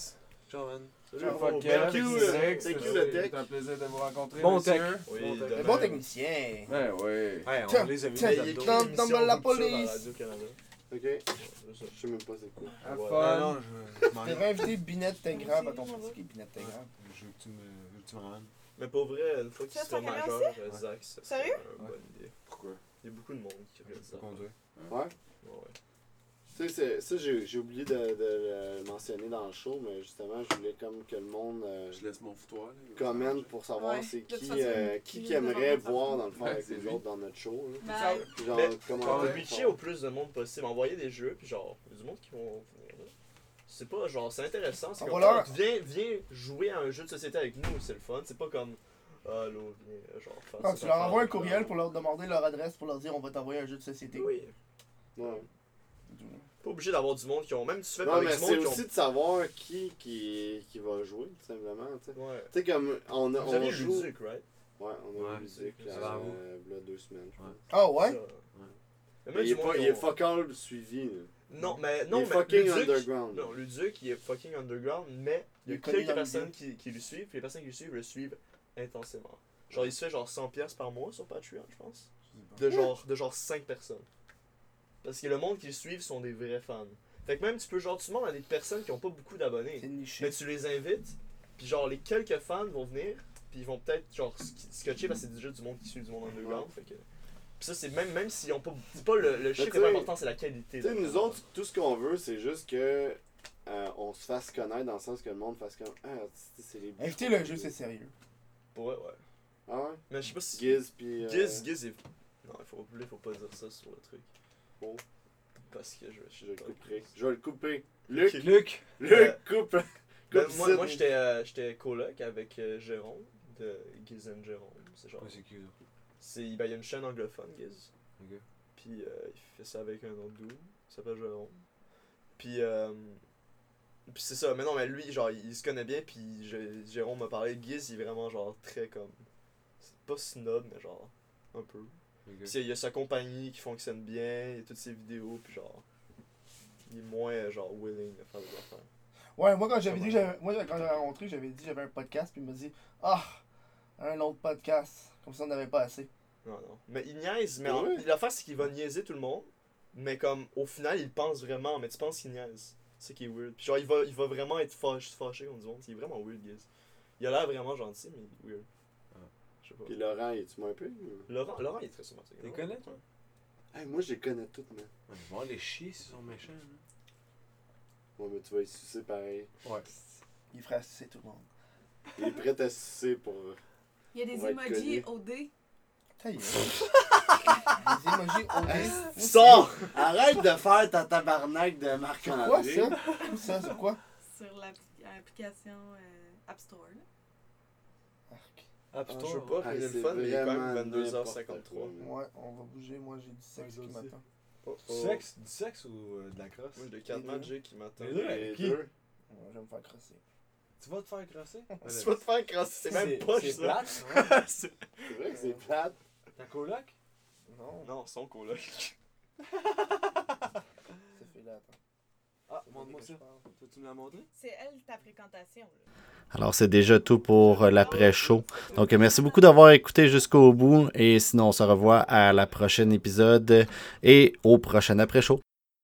Ciao, man. Salut, fuck Thank you, le tech. C'est un plaisir de vous rencontrer. Bon tech. Oui, Bon technicien. Ouais, ouais. Ouais, Tiens, on les a vus. il Dans- la police. Ok. Je sais même pas c'est quoi. Ah non, je inviter Binette Tingrave à ton qui Binette Tingrave Je veux que tu me, tu me ramènes. Mais pour vrai, une fois Tu qu'il sera majeur, euh, Zach, ça serait Sérieux? une bonne idée. Pourquoi? Il y a beaucoup de monde qui regarde Je ça. conduire. Ouais. Ouais, ouais. Tu sais, c'est- ça, j'ai j'ai oublié de, de le mentionner dans le show, mais justement, je voulais comme que le monde euh, Je laisse mon foutoir. là. commente pour savoir Ouais. c'est De toute qui, façon, euh, qui qui, nous aimerait demande voir dans le fond Ouais, avec c'est les lui. autres dans notre show. là. Genre, Mais comment au plus de monde possible, envoyer des jeux, puis genre, il y a du monde qui vont. C'est pas genre, c'est intéressant. C'est On comme, leur- viens, viens jouer à un jeu de société avec nous, c'est le fun. C'est pas comme, ah, là, viens, genre, faire Ah, tu leur envoies un là. courriel pour leur demander leur adresse pour leur dire on va t'envoyer un jeu de société. Oui. Ouais. Pas obligé d'avoir du monde qui ont, même si tu fais Non, avec mais du c'est monde qui aussi de savoir qui, qui, qui va jouer, tout simplement. Tu sais. Ouais. Tu sais, comme on, a- Vous on joue. Ludic, right? Ouais, on a Ouais, musique c'est là, euh, v'là deux semaines, je Ouais. pense. Ah ouais? Ça. Mais Mais même il est, pas, il est fuck all suivi. là. Non, mais il non, est mais fucking Luduc- underground. Non, Luduc, il est fucking underground, mais il y a quelques personnes qui, qui le suivent, puis les personnes qui le suivent le suivent intensément. Genre, il se fait genre 100 pièces par mois sur Patreon, je pense. De genre, de genre 5 personnes. Parce que le monde qui le suivent sont des vrais fans. Fait que même tu peux genre, tu demandes à des personnes qui ont pas beaucoup d'abonnés, mais tu les invites, puis genre les quelques fans vont venir, puis ils vont peut-être genre scotcher parce que c'est déjà du monde qui suit du monde underground. Fait que... Puis ça, c'est même, même s'ils ont pas. C'est pas le, le chiffre tu est pas important, c'est la qualité. Tu sais, nous autres, tout ce qu'on veut, c'est juste que euh, on se fasse connaître dans le sens que le monde fasse comme Ah, c'est- c'est les Inviter le jeu, c'est sérieux. Pour vrai, ouais. Ah ouais? Mais je sais pas si. Giz, puis. euh, Giz, Giz est Non, il faut, il faut pas dire ça sur le truc. Oh. Parce que je, Je le couperai. Je vais le couper. Luc. Luc, Luc, coupe. Ben, <laughs> coupe moi, moi j'étais euh, j'étais coloc avec euh, Jérôme de Giz and Jérôme. C'est genre. c'est qui? C'est, ben, il y a une chaîne anglophone, Giz. Ok. Puis euh, il fait ça avec un autre dude. Il s'appelle Jérôme. Puis, euh, puis c'est ça. Mais non, mais lui, genre, il, il se connaît bien. Puis Jé- Jérôme m'a parlé. Giz, il est vraiment, genre, très comme. C'est pas snob, mais genre, un peu. Puis il y a sa compagnie qui fonctionne bien. Il y a toutes ses vidéos. Puis genre. Il est moins, genre, willing de faire des affaires. Ouais, moi quand j'avais dit que j'avais. Moi quand j'avais rencontré, j'avais dit j'avais un podcast, puis il m'a dit Ah, un autre podcast. Comme ça on n'avait pas assez. Non, non. Mais il niaise, mais en- Ouais. l'affaire c'est qu'il va niaiser tout le monde, mais comme au final il pense vraiment, mais tu penses qu'il niaise. C'est qui est weird. Puis genre il va, il va vraiment être fâché, fâché contre du monde. Il est vraiment weird, Giz. Il a l'air vraiment gentil, mais il est weird. Ah. Je sais pas. Puis Laurent, es-tu moins peu? ou- Laurent, Laurent il est très sympathique. Tu les connais, toi? Hey, moi, je les connais toutes, man. Ouais, Ils vont les chier s'ils sont méchants. là. Ouais, mais tu vas y sucer pareil. Ouais. Il ferait assister tout le monde. Il est prêt à sucer pour. Il y a des emojis. OD. <laughs> Des emojis OD. Sors! Arrête de faire ta tabarnak de C'est quoi Marc-André. ça? Ça, c'est quoi? Sur l'application euh, App Store. App Ah, Store. je veux pas ruiner c'est le fun, mais il est quand même n'importe 22h53. quoi, man. Ouais, on va bouger. Moi j'ai du sexe qui m'attend. Oh, Du oh. sexe, du sexe ou euh, de la crosse? J'ai des 4 Les deux. Magic qui m'attendent. Les deux? Les Qui? deux. Ouais, je vais me faire crosser. Tu vas te faire crosser? <laughs> Tu vas te faire crasser, c'est même pas C'est ça. plate, <laughs> ouais. C'est- C'est vrai que c'est plate. Ta coloc? Non, non, son coloc. ça fait là, attends. Ah, montre-moi ça. Tu me l'as montré? C'est elle ta fréquentation. Là. Alors, c'est déjà tout pour euh, l'après-show. Donc, merci beaucoup d'avoir écouté jusqu'au bout. Et sinon, on se revoit à la prochaine épisode et au prochain après-show.